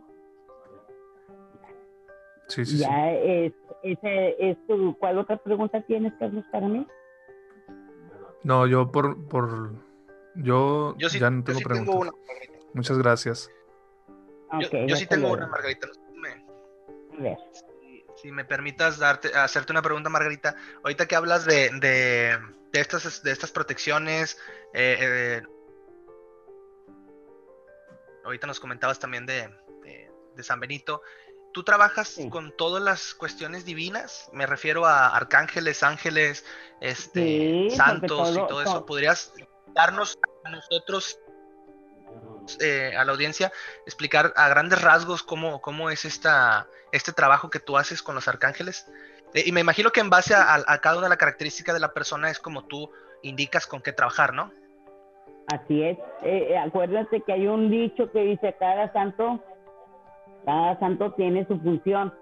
S3: Sí, sí, sí.
S5: Ya es, ese es tu, ¿cuál otra pregunta tienes, Carlos, para mí?
S3: No, yo por, por, yo,
S1: Yo sí,
S3: ya no
S1: yo
S3: tengo
S1: sí
S3: preguntas.
S1: tengo una.
S3: Muchas gracias.
S1: Yo,
S5: Ok,
S1: yo sí tengo una, Margarita. Me-
S5: A ver.
S1: si, si me permitas darte, hacerte una pregunta, Margarita. Ahorita que hablas de, de, de estas, de estas protecciones, eh, eh, ahorita nos comentabas también de, de- de San Benito. ¿Tú trabajas
S5: Sí.
S1: con todas las cuestiones divinas? Me refiero a arcángeles, ángeles, este,
S5: Sí,
S1: santos y
S5: todo-
S1: todo eso.
S5: todo-
S1: ¿Podrías darnos a nosotros, eh, a la audiencia, explicar a grandes rasgos cómo, cómo es esta, este trabajo que tú haces con los arcángeles? Eh, y me imagino que en base a, a- a cada una de las características de la persona es como tú indicas con qué trabajar, ¿no?
S5: Así es. Eh, eh, acuérdate que hay un dicho que dice cada santo, cada santo tiene su función.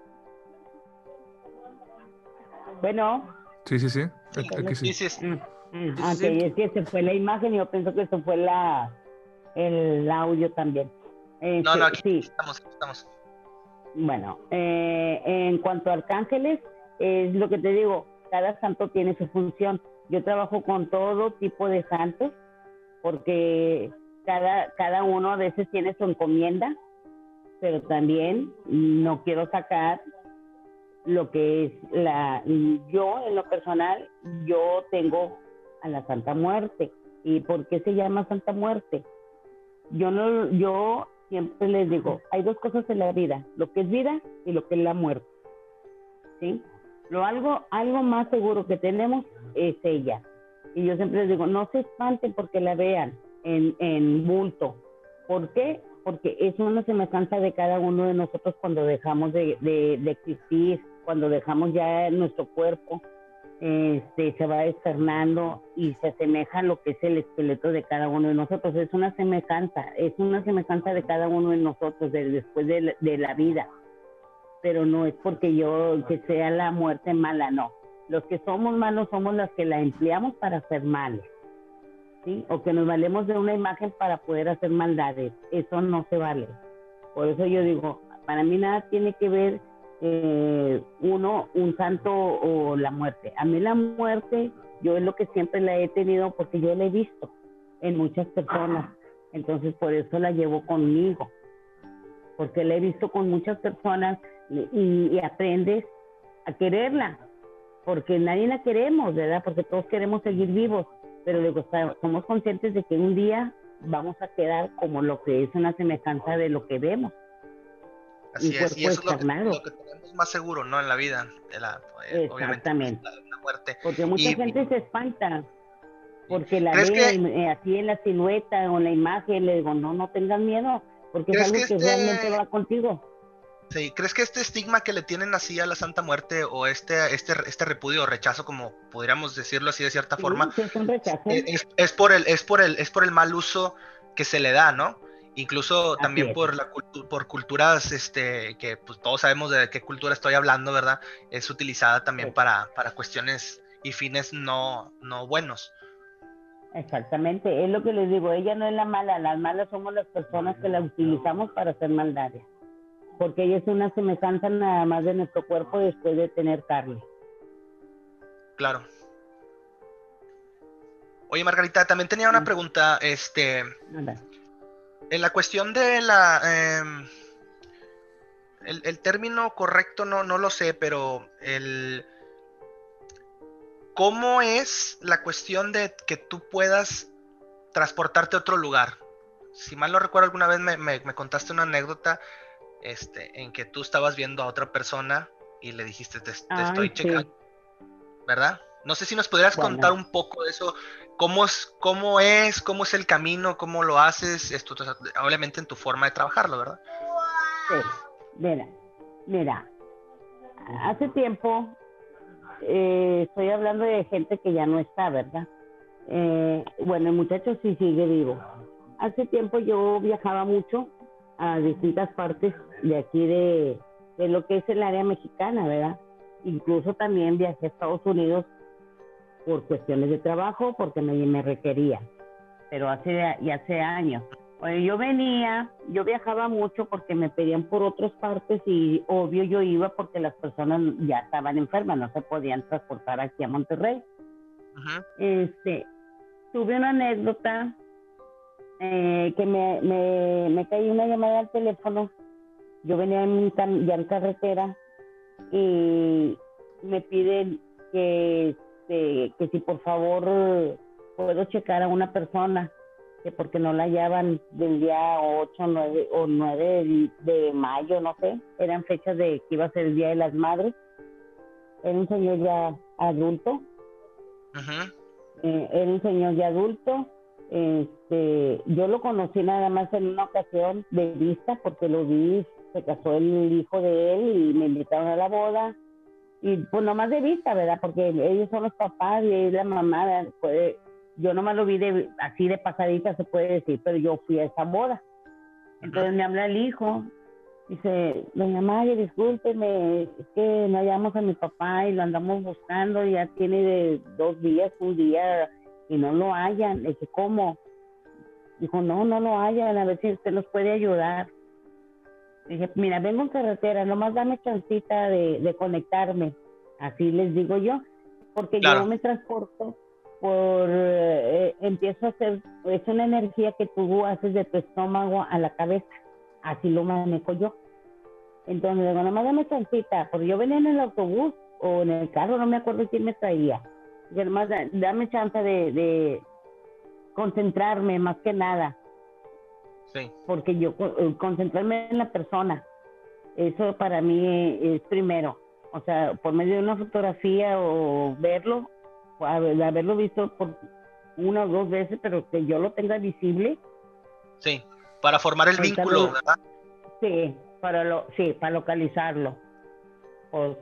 S5: Bueno,
S3: Sí, sí, sí. Aquí, aquí sí.
S1: Sí, sí,
S5: mm, mm,
S1: Sí,
S5: ok,
S1: sí.
S5: es que se fue la imagen y yo pienso que eso fue la el audio también. Eh,
S1: No,
S5: sí,
S1: no, aquí
S5: sí.
S1: estamos, aquí estamos.
S5: Bueno, eh, en cuanto a arcángeles, es lo que te digo, cada santo tiene su función. Yo trabajo con todo tipo de santos porque cada, cada uno a veces tiene su encomienda, pero también no quiero sacar lo que es la, yo en lo personal, yo tengo a la Santa Muerte. ¿Y por qué se llama Santa Muerte? Yo no, yo siempre les digo, hay dos cosas en la vida, lo que es vida y lo que es la muerte. ¿Sí? Lo algo, algo más seguro que tenemos es ella. Y yo siempre les digo, no se espanten porque la vean en, en bulto. ¿Por qué? Porque es una semejanza de cada uno de nosotros cuando dejamos de, de, existir, cuando dejamos ya nuestro cuerpo, este, se va externando y se asemeja a lo que es el esqueleto de cada uno de nosotros. Es una semejanza, es una semejanza de cada uno de nosotros de, después de, de la vida. Pero no es porque yo, que sea la muerte mala, no. Los que somos malos somos los que la empleamos para hacer males. ¿sí? O que nos valemos de una imagen para poder hacer maldades. Eso no se vale. Por eso yo digo, para mí nada tiene que ver eh, uno, un santo o la muerte. A mí la muerte, yo es lo que siempre la he tenido porque yo la he visto en muchas personas. Entonces por eso la llevo conmigo. Porque la he visto con muchas personas y aprendes a quererla. Porque nadie la queremos, ¿verdad? Porque todos queremos seguir vivos pero luego somos conscientes de que un día vamos a quedar como lo que es una semejanza de lo que vemos.
S1: Así es, y eso es lo que, tenemos más seguro, ¿no? En la vida, de la,
S5: eh, Exactamente. la, muerte. Porque mucha gente se espanta, porque la ve eh, así en la silueta o en la imagen, le digo, no, no tengan miedo, porque es algo que, este realmente va contigo.
S1: Sí, ¿crees que este estigma que le tienen así a la Santa Muerte o este, este, este repudio o rechazo, como podríamos decirlo así de cierta forma,
S5: eh,
S1: es, por el, es, por el, es por el mal uso que se le da, ¿no? Incluso también por la por culturas, este, que pues todos sabemos de qué cultura estoy hablando, ¿verdad? Es utilizada también para, para cuestiones y fines no, no buenos.
S5: Exactamente, es lo que les digo, ella no es la mala, las malas somos las personas que la utilizamos para hacer maldades porque ella es una semejanza nada más de nuestro cuerpo después de tener carne.
S1: Claro. Oye, Margarita, también tenía una pregunta, este, en la cuestión de la, em, el, término correcto no, no lo sé, pero el, ¿cómo es la cuestión de que tú puedas transportarte a otro lugar? Si mal no recuerdo, alguna vez me, me contaste una anécdota este, en que tú estabas viendo a otra persona y le dijiste, te, estoy checando, ¿verdad? No sé si nos podrías contar un poco de eso, cómo es, cómo es, cómo es el camino, cómo lo haces, esto, obviamente en tu forma de trabajarlo, ¿verdad?
S5: Sí, mira, mira, hace tiempo, eh, estoy hablando de gente que ya no está, ¿verdad? Eh, bueno, el muchacho sí sigue vivo. Hace tiempo yo viajaba mucho a distintas partes de aquí de, lo que es el área mexicana, ¿verdad? Incluso también viajé a Estados Unidos por cuestiones de trabajo, porque me, me requería, pero hace, y hace años. Bueno, yo venía, yo viajaba mucho porque me pedían por otras partes y obvio yo iba porque las personas ya estaban enfermas, no se podían transportar aquí a Monterrey. Este, tuve una anécdota eh, que me, me, me caí una llamada al teléfono. Yo venía en, ya en carretera y me piden que, este, que si por favor puedo checar a una persona, que porque no la hallaban del día 8 9, o 9 de, mayo, no sé, eran fechas de que iba a ser el Día de las Madres. Era un señor ya adulto. Eh, era un señor ya adulto este, yo lo conocí nada más en una ocasión de vista porque lo vi, se casó el hijo de él y me invitaron a la boda. Y pues nomás de vista, ¿verdad? Porque ellos son los papás y es la mamá. yo nomás lo vi de, así de pasadita, se puede decir, pero yo fui a esa boda. Entonces me habla el hijo, dice, doña Maya, discúlpeme, es que no hallamos a mi papá y lo andamos buscando, ya tiene de dos días, un día y no lo hayan. Le dije, ¿cómo? Dijo, no, no lo hayan, a ver si usted nos puede ayudar. Dije, mira, vengo en carretera, nomás dame chancita de, de conectarme. Así les digo yo, porque yo me transporto por eh, empiezo a hacer, es una energía que tú haces de tu estómago a la cabeza, así lo manejo yo. Entonces digo, nomás dame chancita, porque yo venía en el autobús o en el carro, no me acuerdo quién me traía. Y además dame chance de, de concentrarme más que nada.
S1: Sí.
S5: Porque yo eh, concentrarme en la persona, eso para mí es primero. O sea, por medio de una fotografía o verlo, haberlo visto por una o dos veces, pero que yo lo tenga visible.
S1: Sí, para formar el vínculo, ¿verdad?
S5: Sí, para lo, sí, para localizarlo. Pues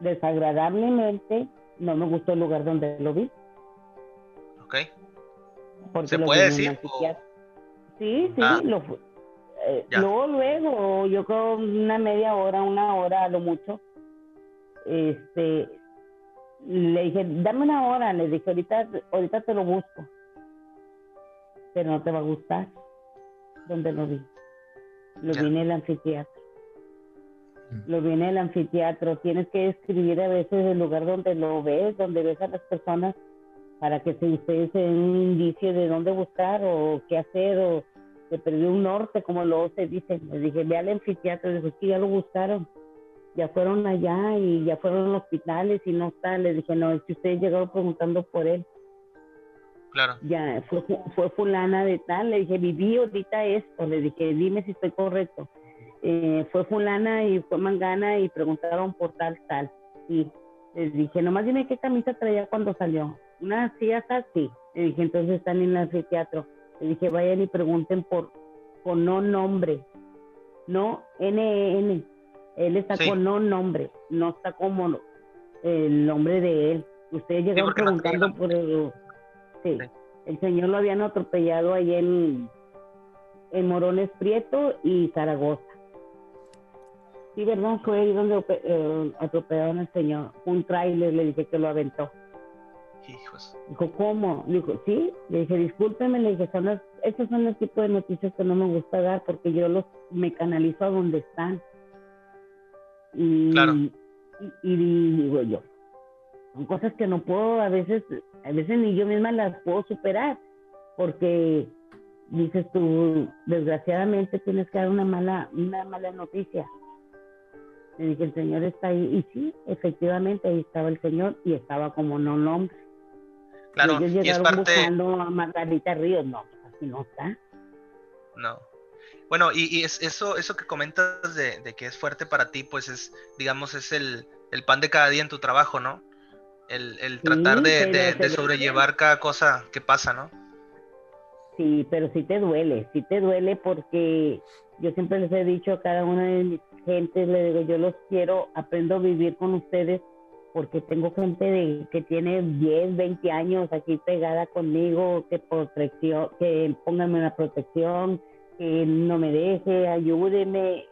S5: desagradablemente no me gustó el lugar donde lo vi.
S1: Ok. ¿Se puede decir?
S5: Sí, sí, ah. lo, eh, luego, luego, yo creo una media hora, una hora a lo mucho, este, le dije, dame una hora, le dije, ahorita, ahorita te lo busco. Pero no te va a gustar. ¿Dónde lo vi? Lo vi en el anfiteatro. Mm. Lo vi en el anfiteatro. Tienes que escribir a veces el lugar donde lo ves, donde ves a las personas, para que se ustedes den un indicio de dónde buscar o qué hacer o se perdió un norte, como luego se dice. Le dije, ve al anfiteatro. Le dije, sí, ya lo buscaron ya fueron allá y ya fueron a los hospitales y no está. Le dije, no, es que ustedes llegaron preguntando por él.
S1: Claro.
S5: Ya, fue, fue fulana de tal. Le dije, viví ahorita esto. Le dije, dime si estoy correcto. Eh, fue fulana y fue mangana y preguntaron por tal, tal. Y les dije, nomás dime qué camisa traía cuando salió. Una así, así. Le dije, entonces están en el anfiteatro. Le dije, vayan y pregunten por, por no nombre. No N-N él está con no nombre, no está como el nombre de él. Ustedes llegaron preguntando por el... Sí, el señor lo habían atropellado ahí en, en Morones Prieto y Zaragoza. Sí, ¿verdad? Fue ahí donde eh, atropellaron al señor. Un tráiler le dije que lo aventó.
S1: Hijos.
S5: Dijo, ¿cómo? Dijo, sí. Le dije, discúlpeme, le dije, son las, son los tipos de noticias que no me gusta dar porque yo los me canalizo a donde están. Y,
S1: claro.
S5: y, digo yo, son cosas que no puedo, a veces, a veces ni yo misma las puedo superar, porque dices tú, desgraciadamente tienes que dar una mala, una mala noticia. Le dije, el Señor está ahí, y sí, efectivamente ahí estaba el Señor y estaba como no nombre.
S1: Claro,
S5: y ellos llegaron buscando a Margarita Ríos, no, así no está.
S1: No. Bueno, y, es, eso, eso que comentas de, que es fuerte para ti, pues es, digamos, es el, pan de cada día en tu trabajo, ¿no? El, tratar de, sobrellevar cada cosa que pasa, ¿no?
S5: Sí, pero sí te duele, sí te duele porque yo siempre les he dicho a cada una de mis gentes, le digo, yo los quiero, aprendo a vivir con ustedes porque tengo gente de, que tiene 10, 20 años aquí pegada conmigo, que protección, que pónganme una protección, que no me deje, ayúdeme,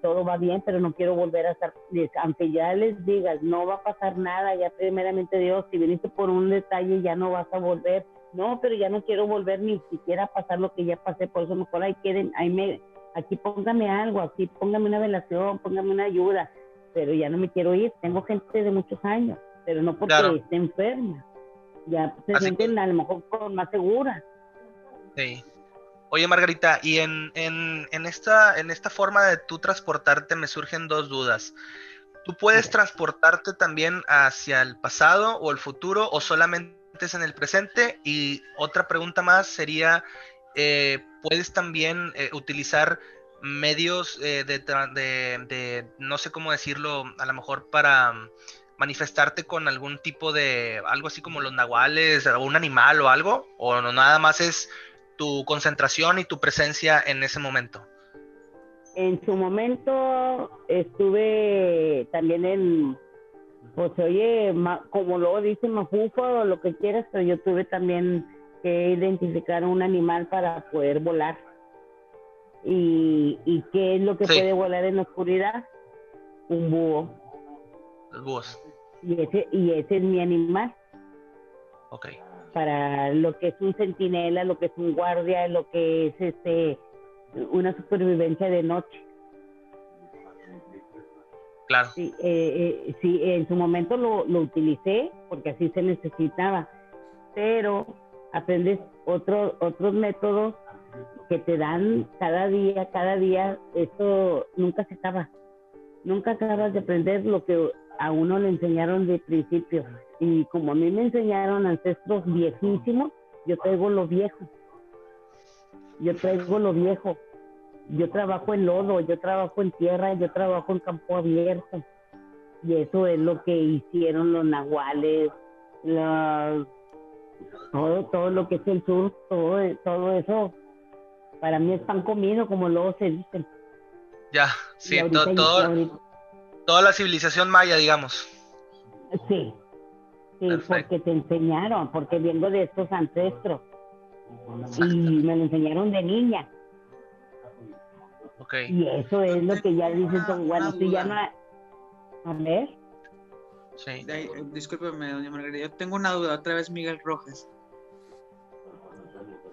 S5: todo va bien, pero no quiero volver a estar, aunque ya les digas, no va a pasar nada, ya primeramente Dios, si viniste por un detalle ya no vas a volver, no, pero ya no quiero volver ni siquiera a pasar lo que ya pasé, por eso mejor ahí queden, ahí me, aquí póngame algo, aquí póngame una velación, póngame una ayuda, pero ya no me quiero ir, tengo gente de muchos años, pero no porque esté enferma, ya se sienten a lo mejor más segura.
S1: Sí. Oye, Margarita, y en, esta, en esta forma de tú transportarte me surgen dos dudas. ¿Tú puedes transportarte también hacia el pasado o el futuro o solamente es en el presente? Y otra pregunta más sería, eh, ¿puedes también eh, utilizar medios eh, de, de, no sé cómo decirlo, a lo mejor para manifestarte con algún tipo de, algo así como los nahuales, o un animal o algo? ¿O no, nada más es tu concentración y tu presencia en ese momento?
S5: En su momento estuve también en, pues oye, como luego dicen, mafufo o lo que quieras, pero yo tuve también que identificar un animal para poder volar. ¿Y, y qué es lo que puede volar en la oscuridad? Un búho.
S1: Los búhos.
S5: Y ese, y ese es mi animal.
S1: Ok
S5: para lo que es un centinela, lo que es un guardia, lo que es este una supervivencia de noche.
S1: Claro.
S5: Sí, eh, eh, sí en su momento lo, lo, utilicé porque así se necesitaba, pero aprendes otros otros métodos que te dan cada día, cada día, esto nunca se acaba. Nunca acabas de aprender lo que a uno le enseñaron de principio. Y como a mí me enseñaron ancestros viejísimos, yo traigo lo viejo. Yo traigo lo viejo. Yo trabajo en lodo, yo trabajo en tierra, yo trabajo en campo abierto. Y eso es lo que hicieron los nahuales, todo, todo lo que es el sur, todo, todo eso, para mí es pan comido, como luego se dice.
S1: Ya, sí, todo, toda la civilización maya, digamos.
S5: Sí, sí, porque te enseñaron, porque vengo de estos ancestros. Y me lo enseñaron de niña.
S1: Okay.
S5: Y eso es lo que ya dicen, bueno, si ya no... A ver.
S4: Sí. Discúlpeme, doña Margarita, yo tengo una duda, otra vez Miguel Rojas.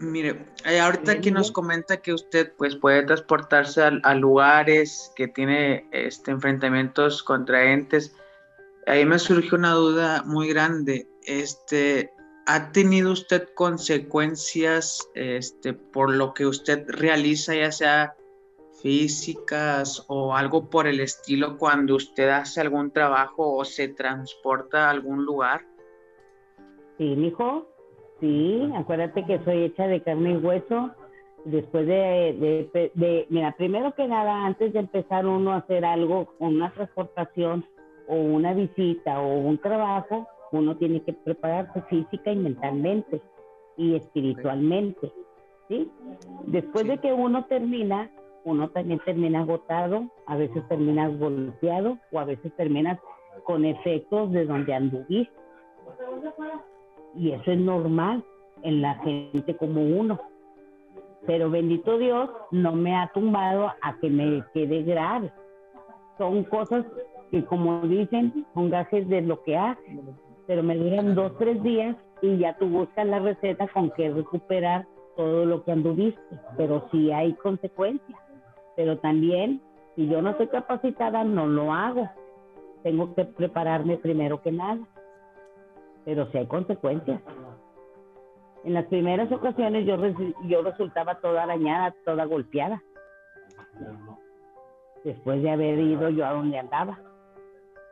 S4: Mire, eh, ahorita aquí nos comenta que usted pues puede transportarse a, lugares que tiene este enfrentamientos contra entes. Ahí me surgió una duda muy grande. Este, ¿ha tenido usted consecuencias este, por lo que usted realiza, ya sea físicas o algo por el estilo cuando usted hace algún trabajo o se transporta a algún lugar?
S5: Sí, hijo. Sí, acuérdate que soy hecha de carne y hueso. Después de, de, mira, primero que nada, antes de empezar uno a hacer algo, una transportación o una visita o un trabajo, uno tiene que prepararse física y mentalmente y espiritualmente, ¿sí? Después de que uno termina, uno también termina agotado, a veces termina golpeado o a veces termina con efectos de donde anduviste y eso es normal en la gente como uno. Pero bendito Dios, no me ha tumbado a que me quede grave. Son cosas que, como dicen, son gajes de lo que hace. Pero me duran dos, tres días y ya tú buscas la receta con que recuperar todo lo que anduviste. Pero sí hay consecuencias. Pero también, si yo no estoy capacitada, no lo hago. Tengo que prepararme primero que nada pero sí hay consecuencias. En las primeras ocasiones yo, yo resultaba toda arañada, toda golpeada. Después de haber ido yo a donde andaba.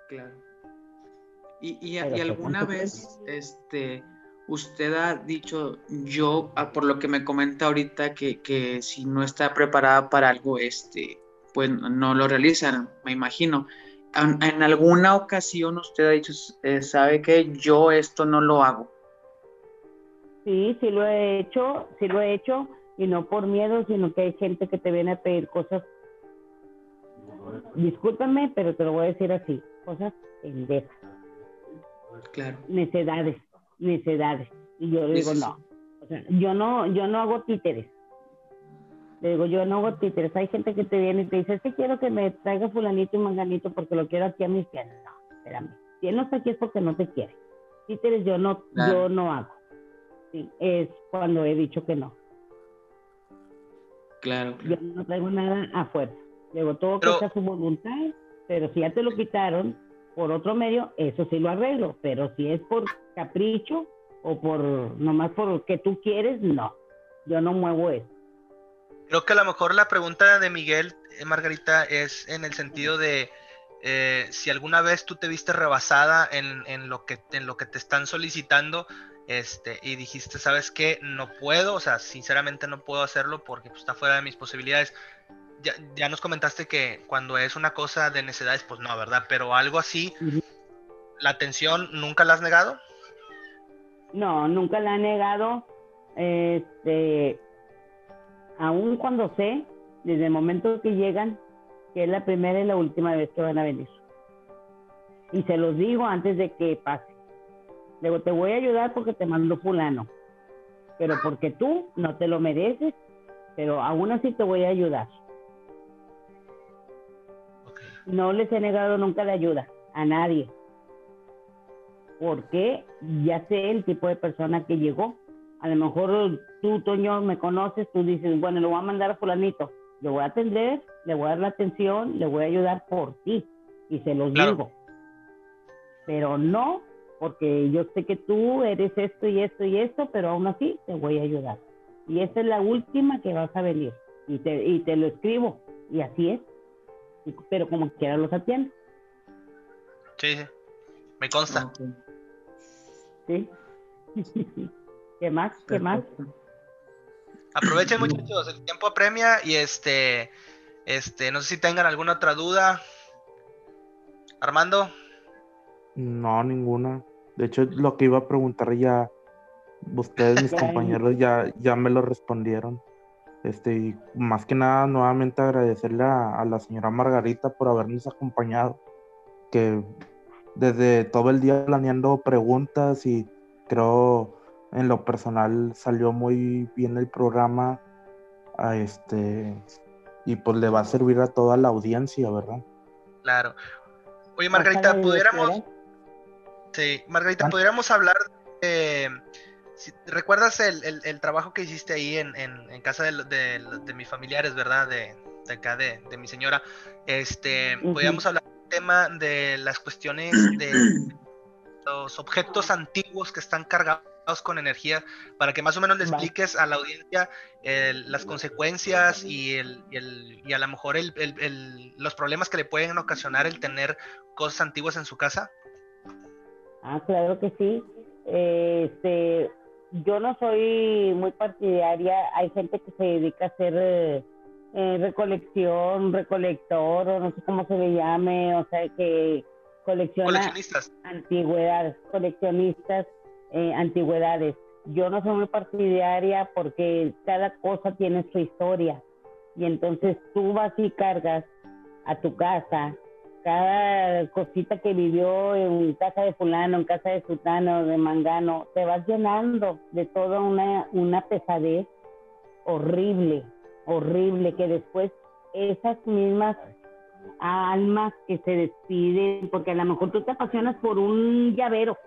S4: Claro. Y, y, alguna vez, este, usted ha dicho, yo, ah, por lo que me comenta ahorita, que, que si no está preparada para algo, este, pues no lo realizan, me imagino en, alguna ocasión usted ha dicho, eh, sabe que yo esto no lo hago.
S5: Sí, sí lo he hecho, sí lo he hecho, y no por miedo, sino que hay gente que te viene a pedir cosas. Discúlpame, pero te lo voy a decir así, cosas pendejas.
S4: Claro.
S5: Necedades, necedades. Y yo digo, no. O sea, yo no, yo no hago títeres. Le digo, yo no hago títeres. Hay gente que te viene y te dice, sí quiero que me traiga fulanito y manganito porque lo quiero aquí a mis pies. No, espérame. Si él no está aquí es porque no te quiere. Títeres yo no, yo no hago. Sí, es cuando he dicho que no.
S4: Claro,
S5: Yo no traigo nada afuera. Le digo, todo que sea su voluntad, pero si ya te lo quitaron por otro medio, eso sí lo arreglo. Pero si es por capricho o por nomás por que tú quieres, no. Yo no muevo eso.
S1: Creo que a lo mejor la pregunta de Miguel, eh, Margarita, es en el sentido de eh, si alguna vez tú te viste rebasada en, lo que, en lo que te están solicitando este, y dijiste, ¿sabes qué? No puedo, o sea, sinceramente no puedo hacerlo porque pues, está fuera de mis posibilidades. Ya, ya, nos comentaste que cuando es una cosa de necesidades, pues no, ¿verdad? Pero algo así, ¿la atención nunca la has negado?
S5: No, nunca la he negado. Este, aun cuando sé, desde el momento que llegan, que es la primera y la última vez que van a venir. Y se los digo antes de que pase. Luego te voy a ayudar porque te mando fulano, pero porque tú no te lo mereces, pero aún así te voy a ayudar. No les he negado nunca la ayuda a nadie, porque ya sé el tipo de persona que llegó a lo mejor tú, Toño, me conoces, tú dices, bueno, lo voy a mandar a fulanito, le voy a atender, le voy a dar la atención, le voy a ayudar por ti, y se los digo. Pero no porque yo sé que tú eres esto y esto y esto, pero aún así te voy a ayudar. Y esta es la última que vas a venir. Y te, y te lo escribo. Y así es. Pero como quiera los atiende.
S1: Sí, sí. Me consta.
S5: Sí. <laughs> ¿Qué más? ¿Qué más?
S1: Aprovechen muchachos, el tiempo apremia y este, este, no sé si tengan alguna otra duda. Armando.
S6: No, ninguna. De hecho, lo que iba a preguntar ya, ustedes, mis <laughs> compañeros, ya, ya me lo respondieron. Este, y más que nada, nuevamente agradecerle a, la señora Margarita por habernos acompañado, que desde todo el día planeando preguntas y creo en lo personal salió muy bien el programa, a este, y pues le va a servir a toda la audiencia, ¿verdad?
S1: Claro. Oye, Margarita, pudiéramos, Sí, Margarita, podríamos hablar de... ¿Recuerdas el, trabajo que hiciste ahí en, casa de, mis familiares, verdad? De, acá, de, mi señora. Este, podríamos hablar del tema de las cuestiones de <clears throat> los objetos antiguos que están cargados con energía para que más o menos le expliques a la audiencia las consecuencias y, el, y, a lo mejor los problemas que le pueden ocasionar el tener cosas antiguas en su casa?
S5: Ah, claro que sí. este, yo no soy muy partidaria. Hay gente que se dedica a hacer eh, eh, recolección, recolector, o no sé cómo se le llame, o sea, que colecciona antigüedades, coleccionistas, eh, antigüedades. Yo no soy muy partidaria porque cada cosa tiene su historia. Y entonces tú vas y cargas a tu casa cada cosita que vivió en casa de fulano, en casa de sultano, de mangano, te vas llenando de toda una, una pesadez horrible, horrible, que después esas mismas almas que se despiden, porque a lo mejor tú te apasionas por un llavero,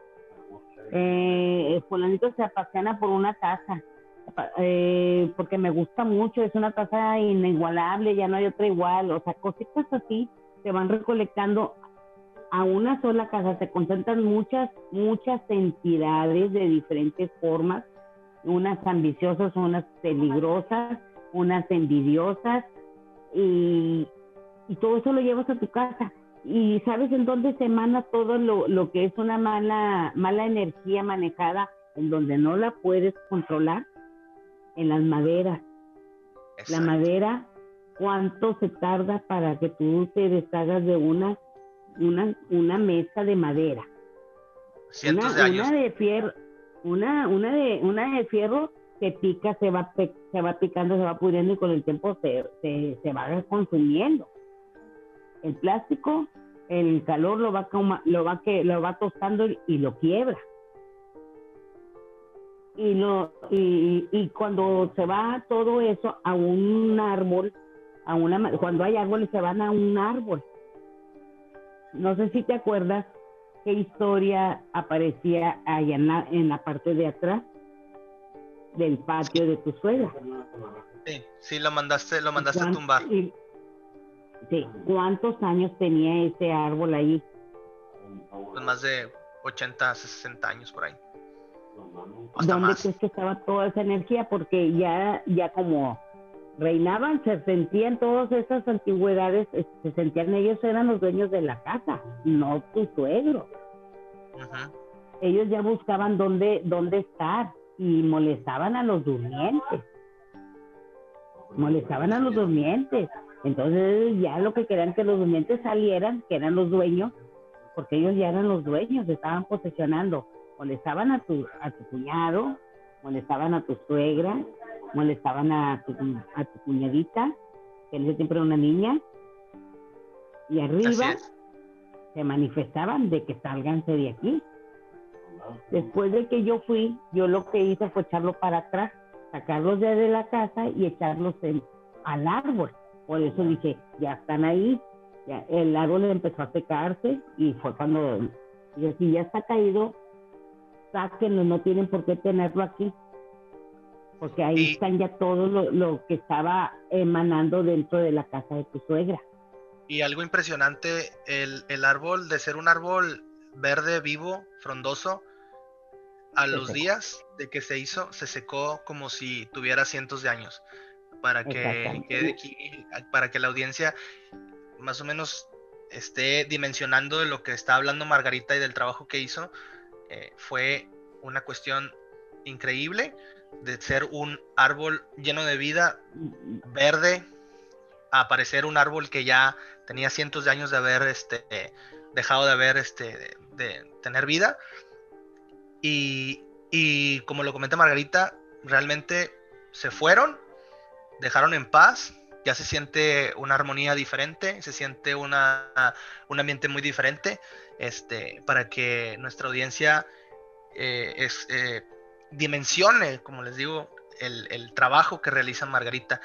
S5: eh, fulanito se apasiona por una taza, eh, porque me gusta mucho, es una taza inigualable, ya no hay otra igual, o sea, cositas así se van recolectando a una sola casa, se concentran muchas, muchas entidades de diferentes formas, unas ambiciosas, unas peligrosas, unas envidiosas, y, todo eso lo llevas a tu casa. Y sabes en dónde se emana todo lo, lo que es una mala, mala energía manejada, en donde no la puedes controlar, en las maderas. La madera cuánto se tarda para que tú te deshagas de una, una, una mesa de madera.
S1: Cientos de años.
S5: Una de fierro, una, una de, una de fierro se pica, se va, se va picando, se va pudriendo y con el tiempo se, se, se va consumiendo. El plástico, el calor lo va, lo va, que, lo va tostando y lo quiebra. Y, no, y, y cuando se va todo eso a un árbol, a una, cuando hay árboles se van a un árbol. No sé si te acuerdas qué historia aparecía allá en la, en la parte de atrás del patio de tu suegra.
S1: Sí, sí, lo mandaste, lo mandaste a tumbar.
S5: Sí, ¿cuántos años tenía ese árbol ahí?
S1: Pues más de 80, 60 años por ahí.
S5: ¿Dónde crees que estaba toda esa energía? Porque ya, ya como reinaban, se sentían todas esas antigüedades, se sentían ellos eran los dueños de la casa, no tu suegro. Ellos ya buscaban dónde, dónde estar y molestaban a los durmientes. Molestaban a los durmientes. Entonces ya lo que querían que los durmientes salieran, que eran los dueños, porque ellos ya eran los dueños, estaban posesionando. Molestaban a tu, a tu cuñado, molestaban a tu suegra, molestaban a tu, a tu cuñadita, que en ese tiempo era una niña, y arriba se manifestaban de que salganse de aquí. Después de que yo fui, yo lo que hice fue echarlo para atrás, sacarlos de la casa y echarlos en, al árbol. Por eso dije, ya están ahí. Ya, el árbol empezó a secarse y fue cuando dije, si ya está caído, sáquenlo, no tienen por qué tenerlo aquí porque ahí están ya todo lo, que estaba emanando dentro de la casa de tu suegra.
S1: Y algo impresionante, el, árbol, de ser un árbol verde, vivo, frondoso. A los días de que se hizo, se secó como si tuviera cientos de años. Para que, para que la audiencia más o menos esté dimensionando de lo que está hablando Margarita y del trabajo que hizo, eh, fue una cuestión increíble de ser un árbol lleno de vida, verde, a aparecer un árbol que ya tenía cientos de años de haber este, dejado de haber este, de, tener vida. Y, y como lo comenta Margarita, realmente se fueron, dejaron en paz, ya se siente una armonía diferente, se siente una, un ambiente muy diferente, este, para que nuestra audiencia eh, eh, dimensione, como les digo, el, trabajo que realiza Margarita.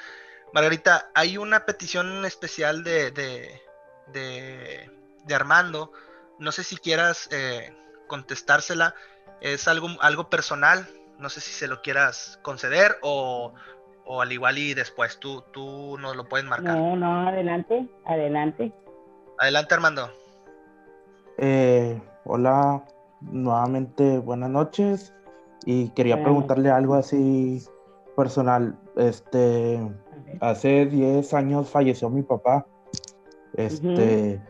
S1: Margarita, hay una petición especial de, de, Armando. No sé si quieras eh, contestársela. Es algo, algo personal. No sé si se lo quieras conceder o, al igual y después tú, tú nos lo puedes marcar.
S5: No, no, adelante, adelante.
S1: Adelante, Armando.
S6: Eh, hola, nuevamente buenas noches y quería preguntarle algo así personal. Este, hace 10 años falleció mi papá. Este,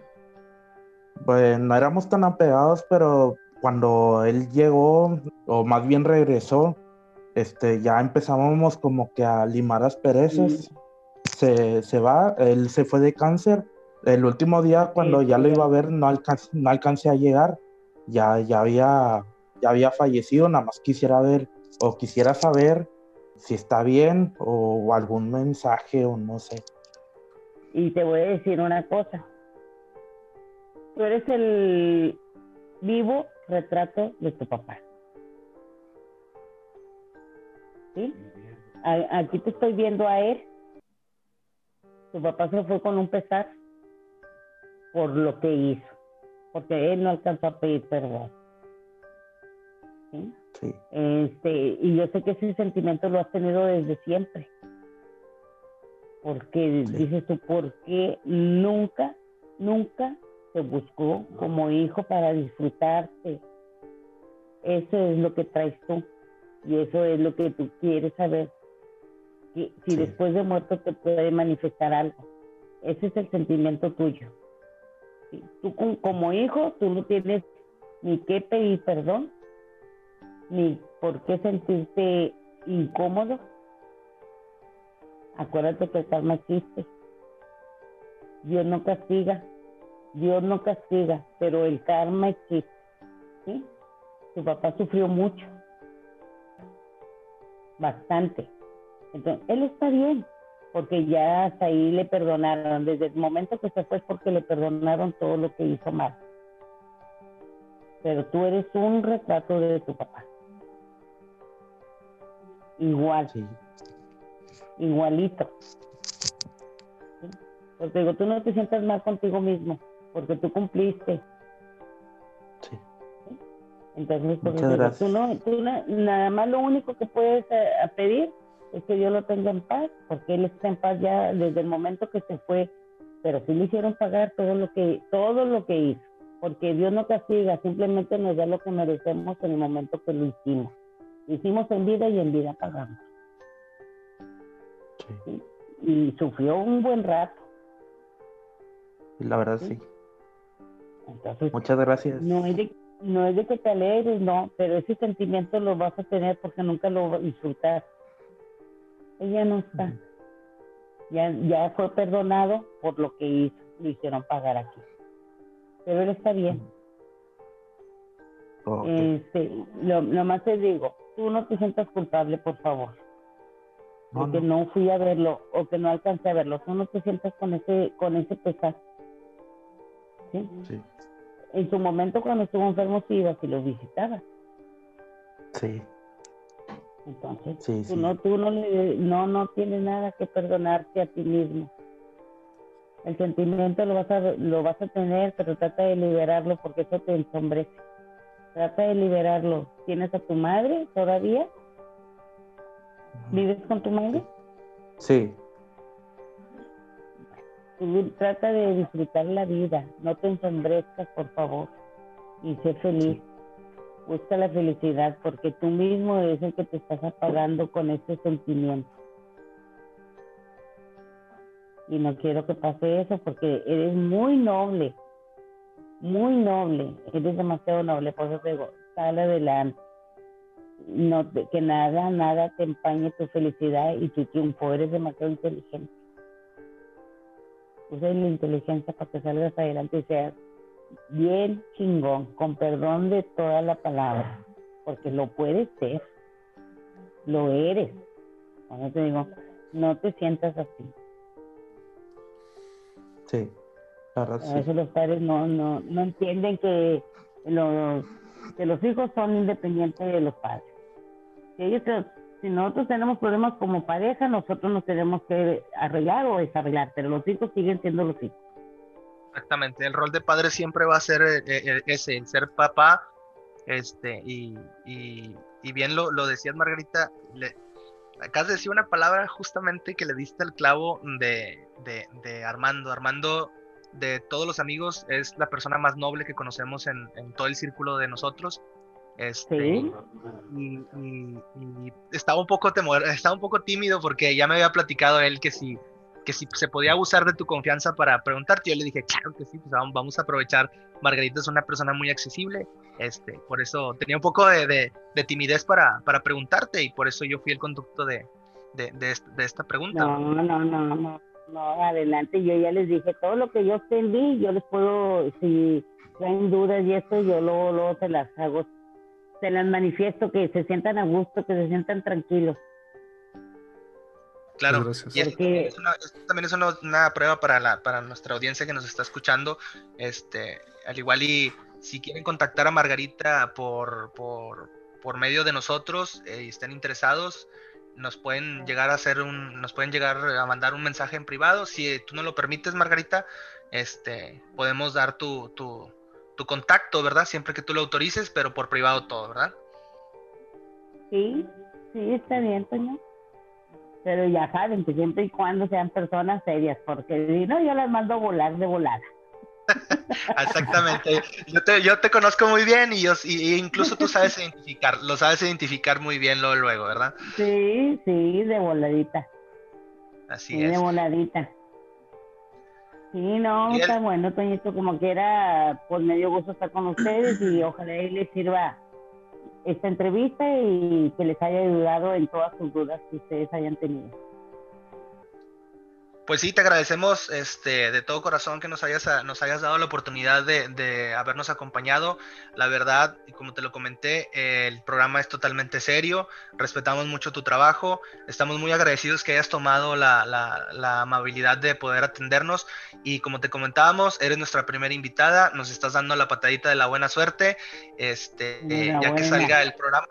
S6: pues no éramos tan apegados, pero cuando él llegó, o más bien regresó, este, ya empezábamos como que a limar las perezas. se, se, va, él se fue de cáncer. El último día, cuando ya lo iba a ver, no, no alcancé a llegar. Ya, ya había ya había fallecido, nada más quisiera ver o quisiera saber si está bien o, algún mensaje o no sé.
S5: Y te voy a decir una cosa. Tú eres el vivo retrato de tu papá. ¿Sí? Aquí te estoy viendo a él. Tu papá se fue con un pesar por lo que hizo, porque él no alcanzó a pedir perdón. ¿sí? Este, y yo sé que ese sentimiento lo has tenido desde siempre. Porque dices tú, ¿por qué nunca, nunca te buscó como hijo para disfrutarte? Eso es lo que traes tú. Y eso es lo que tú quieres saber. Que si después de muerto te puede manifestar algo. Ese es el sentimiento tuyo. Tú como hijo, tú no tienes ni que pedir perdón, ni por qué sentirte incómodo. Acuérdate que el karma existe. Dios no castiga, Dios no castiga, pero el karma existe. ¿sí? Tu papá sufrió mucho, bastante. Entonces, él está bien, porque ya hasta ahí le perdonaron. Desde el momento que se fue es porque le perdonaron todo lo que hizo mal. Pero tú eres un retrato de tu papá igual. Igualito. Porque digo, tú no te sientas mal contigo mismo, porque tú cumpliste. Entonces, pues, tú no, tú nada más lo único que puedes eh, pedir es que Dios lo tenga en paz, porque él está en paz ya desde el momento que se fue, pero sí le hicieron pagar todo lo que, todo lo que hizo, porque Dios no castiga, simplemente nos da lo que merecemos en el momento que lo hicimos. Hicimos en vida y en vida pagamos. Sí. Y sufrió un buen rato.
S6: La verdad sí. Muchas gracias.
S5: No es, de, no es de que te alegres, no, pero ese sentimiento lo vas a tener porque nunca lo disfrutar. Ella no está. Ya, ya fue perdonado por lo que hizo, lo hicieron pagar aquí. Pero él está bien. Este, lo, más te digo, tú no te sientas culpable, por favor. porque no. fui a verlo o que no alcancé a verlo. Tú no te sientas con ese, con ese pesar. ¿Sí? En su momento cuando estuvo enfermo sí ibas y lo visitabas.
S6: Sí.
S5: Entonces, tú, No, tú no, no, no tienes nada que perdonarte a ti mismo. El sentimiento lo vas a, lo vas a tener, pero trata de liberarlo porque eso te ensombrece. Trata de liberarlo. ¿Tienes a tu madre todavía? ¿Vives con tu madre?
S6: Sí.
S5: Trata de disfrutar la vida. No te ensombrezcas, por favor. y sé feliz. Busca la felicidad porque tú mismo es el que te estás apagando con este sentimiento. Y no quiero que pase eso porque eres muy noble, muy noble, eres demasiado noble, por eso te digo, sale adelante. No, que nada, nada te empañe tu felicidad y tu triunfo, eres demasiado inteligente. Usa la inteligencia para que salgas adelante y seas bien chingón, con perdón de toda la palabra, porque lo puedes ser, lo eres. Cuando te digo, no te sientas así.
S6: Sí, claro,
S5: A veces los padres no, no, no entienden que los, que los hijos son independientes de los padres. Si, ellos, si nosotros tenemos problemas como pareja, nosotros nos tenemos que arreglar o desarreglar, pero los hijos siguen siendo los hijos.
S1: Exactamente, el rol de padre siempre va a ser eh, eh, ese, el ser papá, este, y, y, y bien lo, lo, decías Margarita, le, acabas de decir una palabra justamente que le diste al clavo de, de, de, Armando. Armando, de todos los amigos, es la persona más noble que conocemos en, en todo el círculo de nosotros. Este,
S5: ¿Sí?
S1: y, y, y, estaba un poco temor, estaba un poco tímido porque ya me había platicado él que si que si se podía abusar de tu confianza para preguntarte, yo le dije, claro que sí, pues vamos a aprovechar. Margarita es una persona muy accesible, este, por eso tenía un poco de, de, de timidez para, para, preguntarte y por eso yo fui el conducto de, de, de esta pregunta.
S5: No, no, no, no, no, adelante, yo ya les dije, todo lo que yo entendí, yo les puedo, si traen dudas y esto, yo luego, luego se las hago, se las manifiesto, que se sientan a gusto, que se sientan tranquilos.
S1: Claro, y esto también es, una, esto también es una, una, prueba para, la, para nuestra audiencia que nos está escuchando. Este, al igual y si quieren contactar a Margarita por, por, por medio de nosotros eh, y estén interesados, nos pueden llegar a hacer un, nos pueden llegar a mandar un mensaje en privado. Si tú no lo permites, Margarita, este, podemos dar tu, tu, tu contacto, ¿verdad? Siempre que tú lo autorices, pero por privado todo, ¿verdad?
S5: Sí, sí, está bien, Toño pero ya saben que siempre y cuando sean personas serias, porque si no, yo las mando volar de volada. <laughs>
S1: Exactamente. Yo te, yo te conozco muy bien y, yo, y incluso tú sabes <laughs> identificar, lo sabes identificar muy bien luego, luego ¿verdad?
S5: Sí, sí, de voladita.
S1: Así
S5: sí,
S1: es.
S5: De voladita. Sí, no, está bueno, Toñito, como quiera, pues me dio gusto estar con ustedes y ojalá y les sirva esta entrevista y que les haya ayudado en todas sus dudas que ustedes hayan tenido.
S1: Pues sí, te agradecemos este, de todo corazón que nos hayas, nos hayas dado la oportunidad de, de habernos acompañado. La verdad, como te lo comenté, el programa es totalmente serio, respetamos mucho tu trabajo, estamos muy agradecidos que hayas tomado la, la, la amabilidad de poder atendernos y como te comentábamos, eres nuestra primera invitada, nos estás dando la patadita de la buena suerte, este, ya buena. que salga el programa.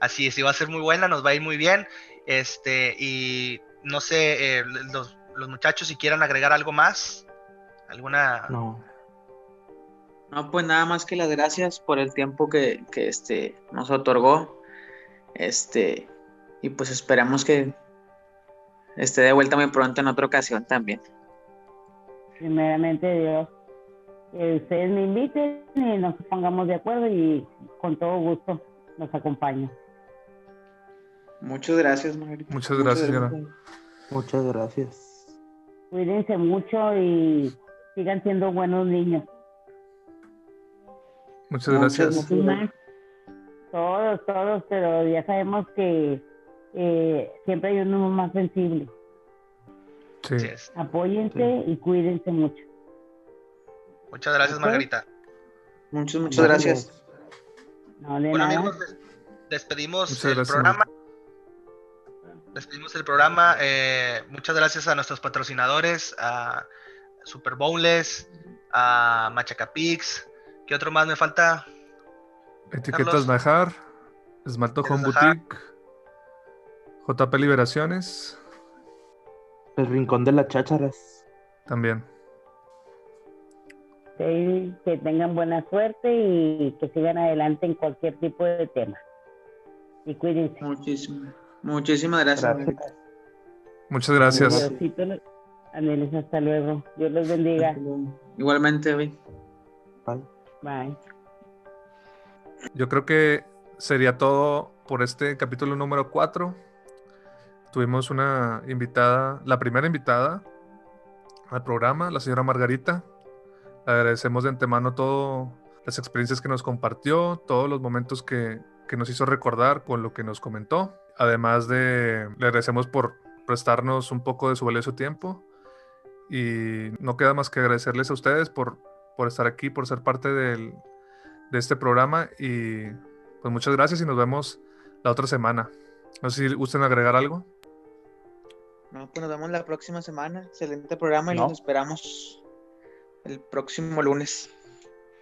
S1: Así es, y va a ser muy buena, nos va a ir muy bien. Este, y no sé, eh, los, los muchachos si quieran agregar algo más. ¿Alguna?
S6: No.
S4: No, pues nada más que las gracias por el tiempo que, que este, nos otorgó. Este, y pues esperamos que esté de vuelta muy pronto en otra ocasión también.
S5: Primeramente Dios, que ustedes me inviten y nos pongamos de acuerdo y con todo gusto los acompaño.
S4: Muchas gracias, Margarita.
S3: Muchas gracias,
S6: Muchas, Muchas gracias.
S5: Cuídense mucho y sigan siendo buenos niños.
S3: Muchas gracias.
S5: Todos, todos, pero ya sabemos que eh, siempre hay uno más sensible.
S3: Sí.
S5: Apóyense sí. y cuídense mucho.
S1: Muchas gracias. Margarita.
S4: Muchas, muchas gracias.
S5: No, de
S1: bueno,
S5: nada.
S1: amigos, despedimos
S3: Muchas
S1: el
S3: gracias.
S1: programa despedimos el programa. Eh, muchas gracias a nuestros patrocinadores, a Super Bowls, a Machacapix. ¿Qué otro más me falta?
S3: Etiquetas Najar, Esmalto Home Boutique, JP Liberaciones.
S6: El Rincón de las Chácharas.
S3: También.
S5: Sí, que tengan buena suerte y que sigan adelante en cualquier tipo de tema. Y cuídense.
S4: Muchísimo. Muchísimas gracias.
S6: Gracias.
S3: Muchas gracias.
S5: Ángeles, hasta luego. Dios los bendiga.
S4: Igualmente, Bye.
S6: Bye.
S5: Bye.
S3: Yo creo que sería todo por este capítulo número 4. Tuvimos una invitada, la primera invitada al programa, la señora Margarita. Le agradecemos de antemano todas las experiencias que nos compartió, todos los momentos que, que nos hizo recordar con lo que nos comentó. Además de, le agradecemos por prestarnos un poco de su valioso tiempo. Y no queda más que agradecerles a ustedes por, por estar aquí, por ser parte del, de este programa. Y pues muchas gracias y nos vemos la otra semana. No sé si gusten agregar algo.
S4: No, pues nos vemos la próxima semana. Excelente programa y
S6: No.
S4: nos esperamos el próximo lunes.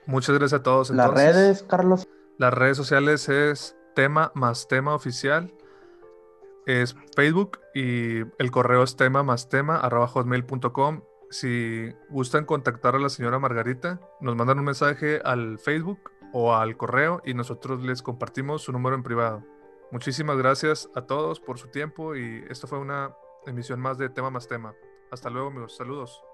S3: Muchas gracias a todos.
S6: Las redes, Carlos.
S3: Las redes sociales es tema más tema oficial. Es Facebook y el correo es tema más tema arroba hotmail.com. Si gustan contactar a la señora Margarita, nos mandan un mensaje al Facebook o al correo y nosotros les compartimos su número en privado. Muchísimas gracias a todos por su tiempo y esta fue una emisión más de tema más tema. Hasta luego amigos, saludos.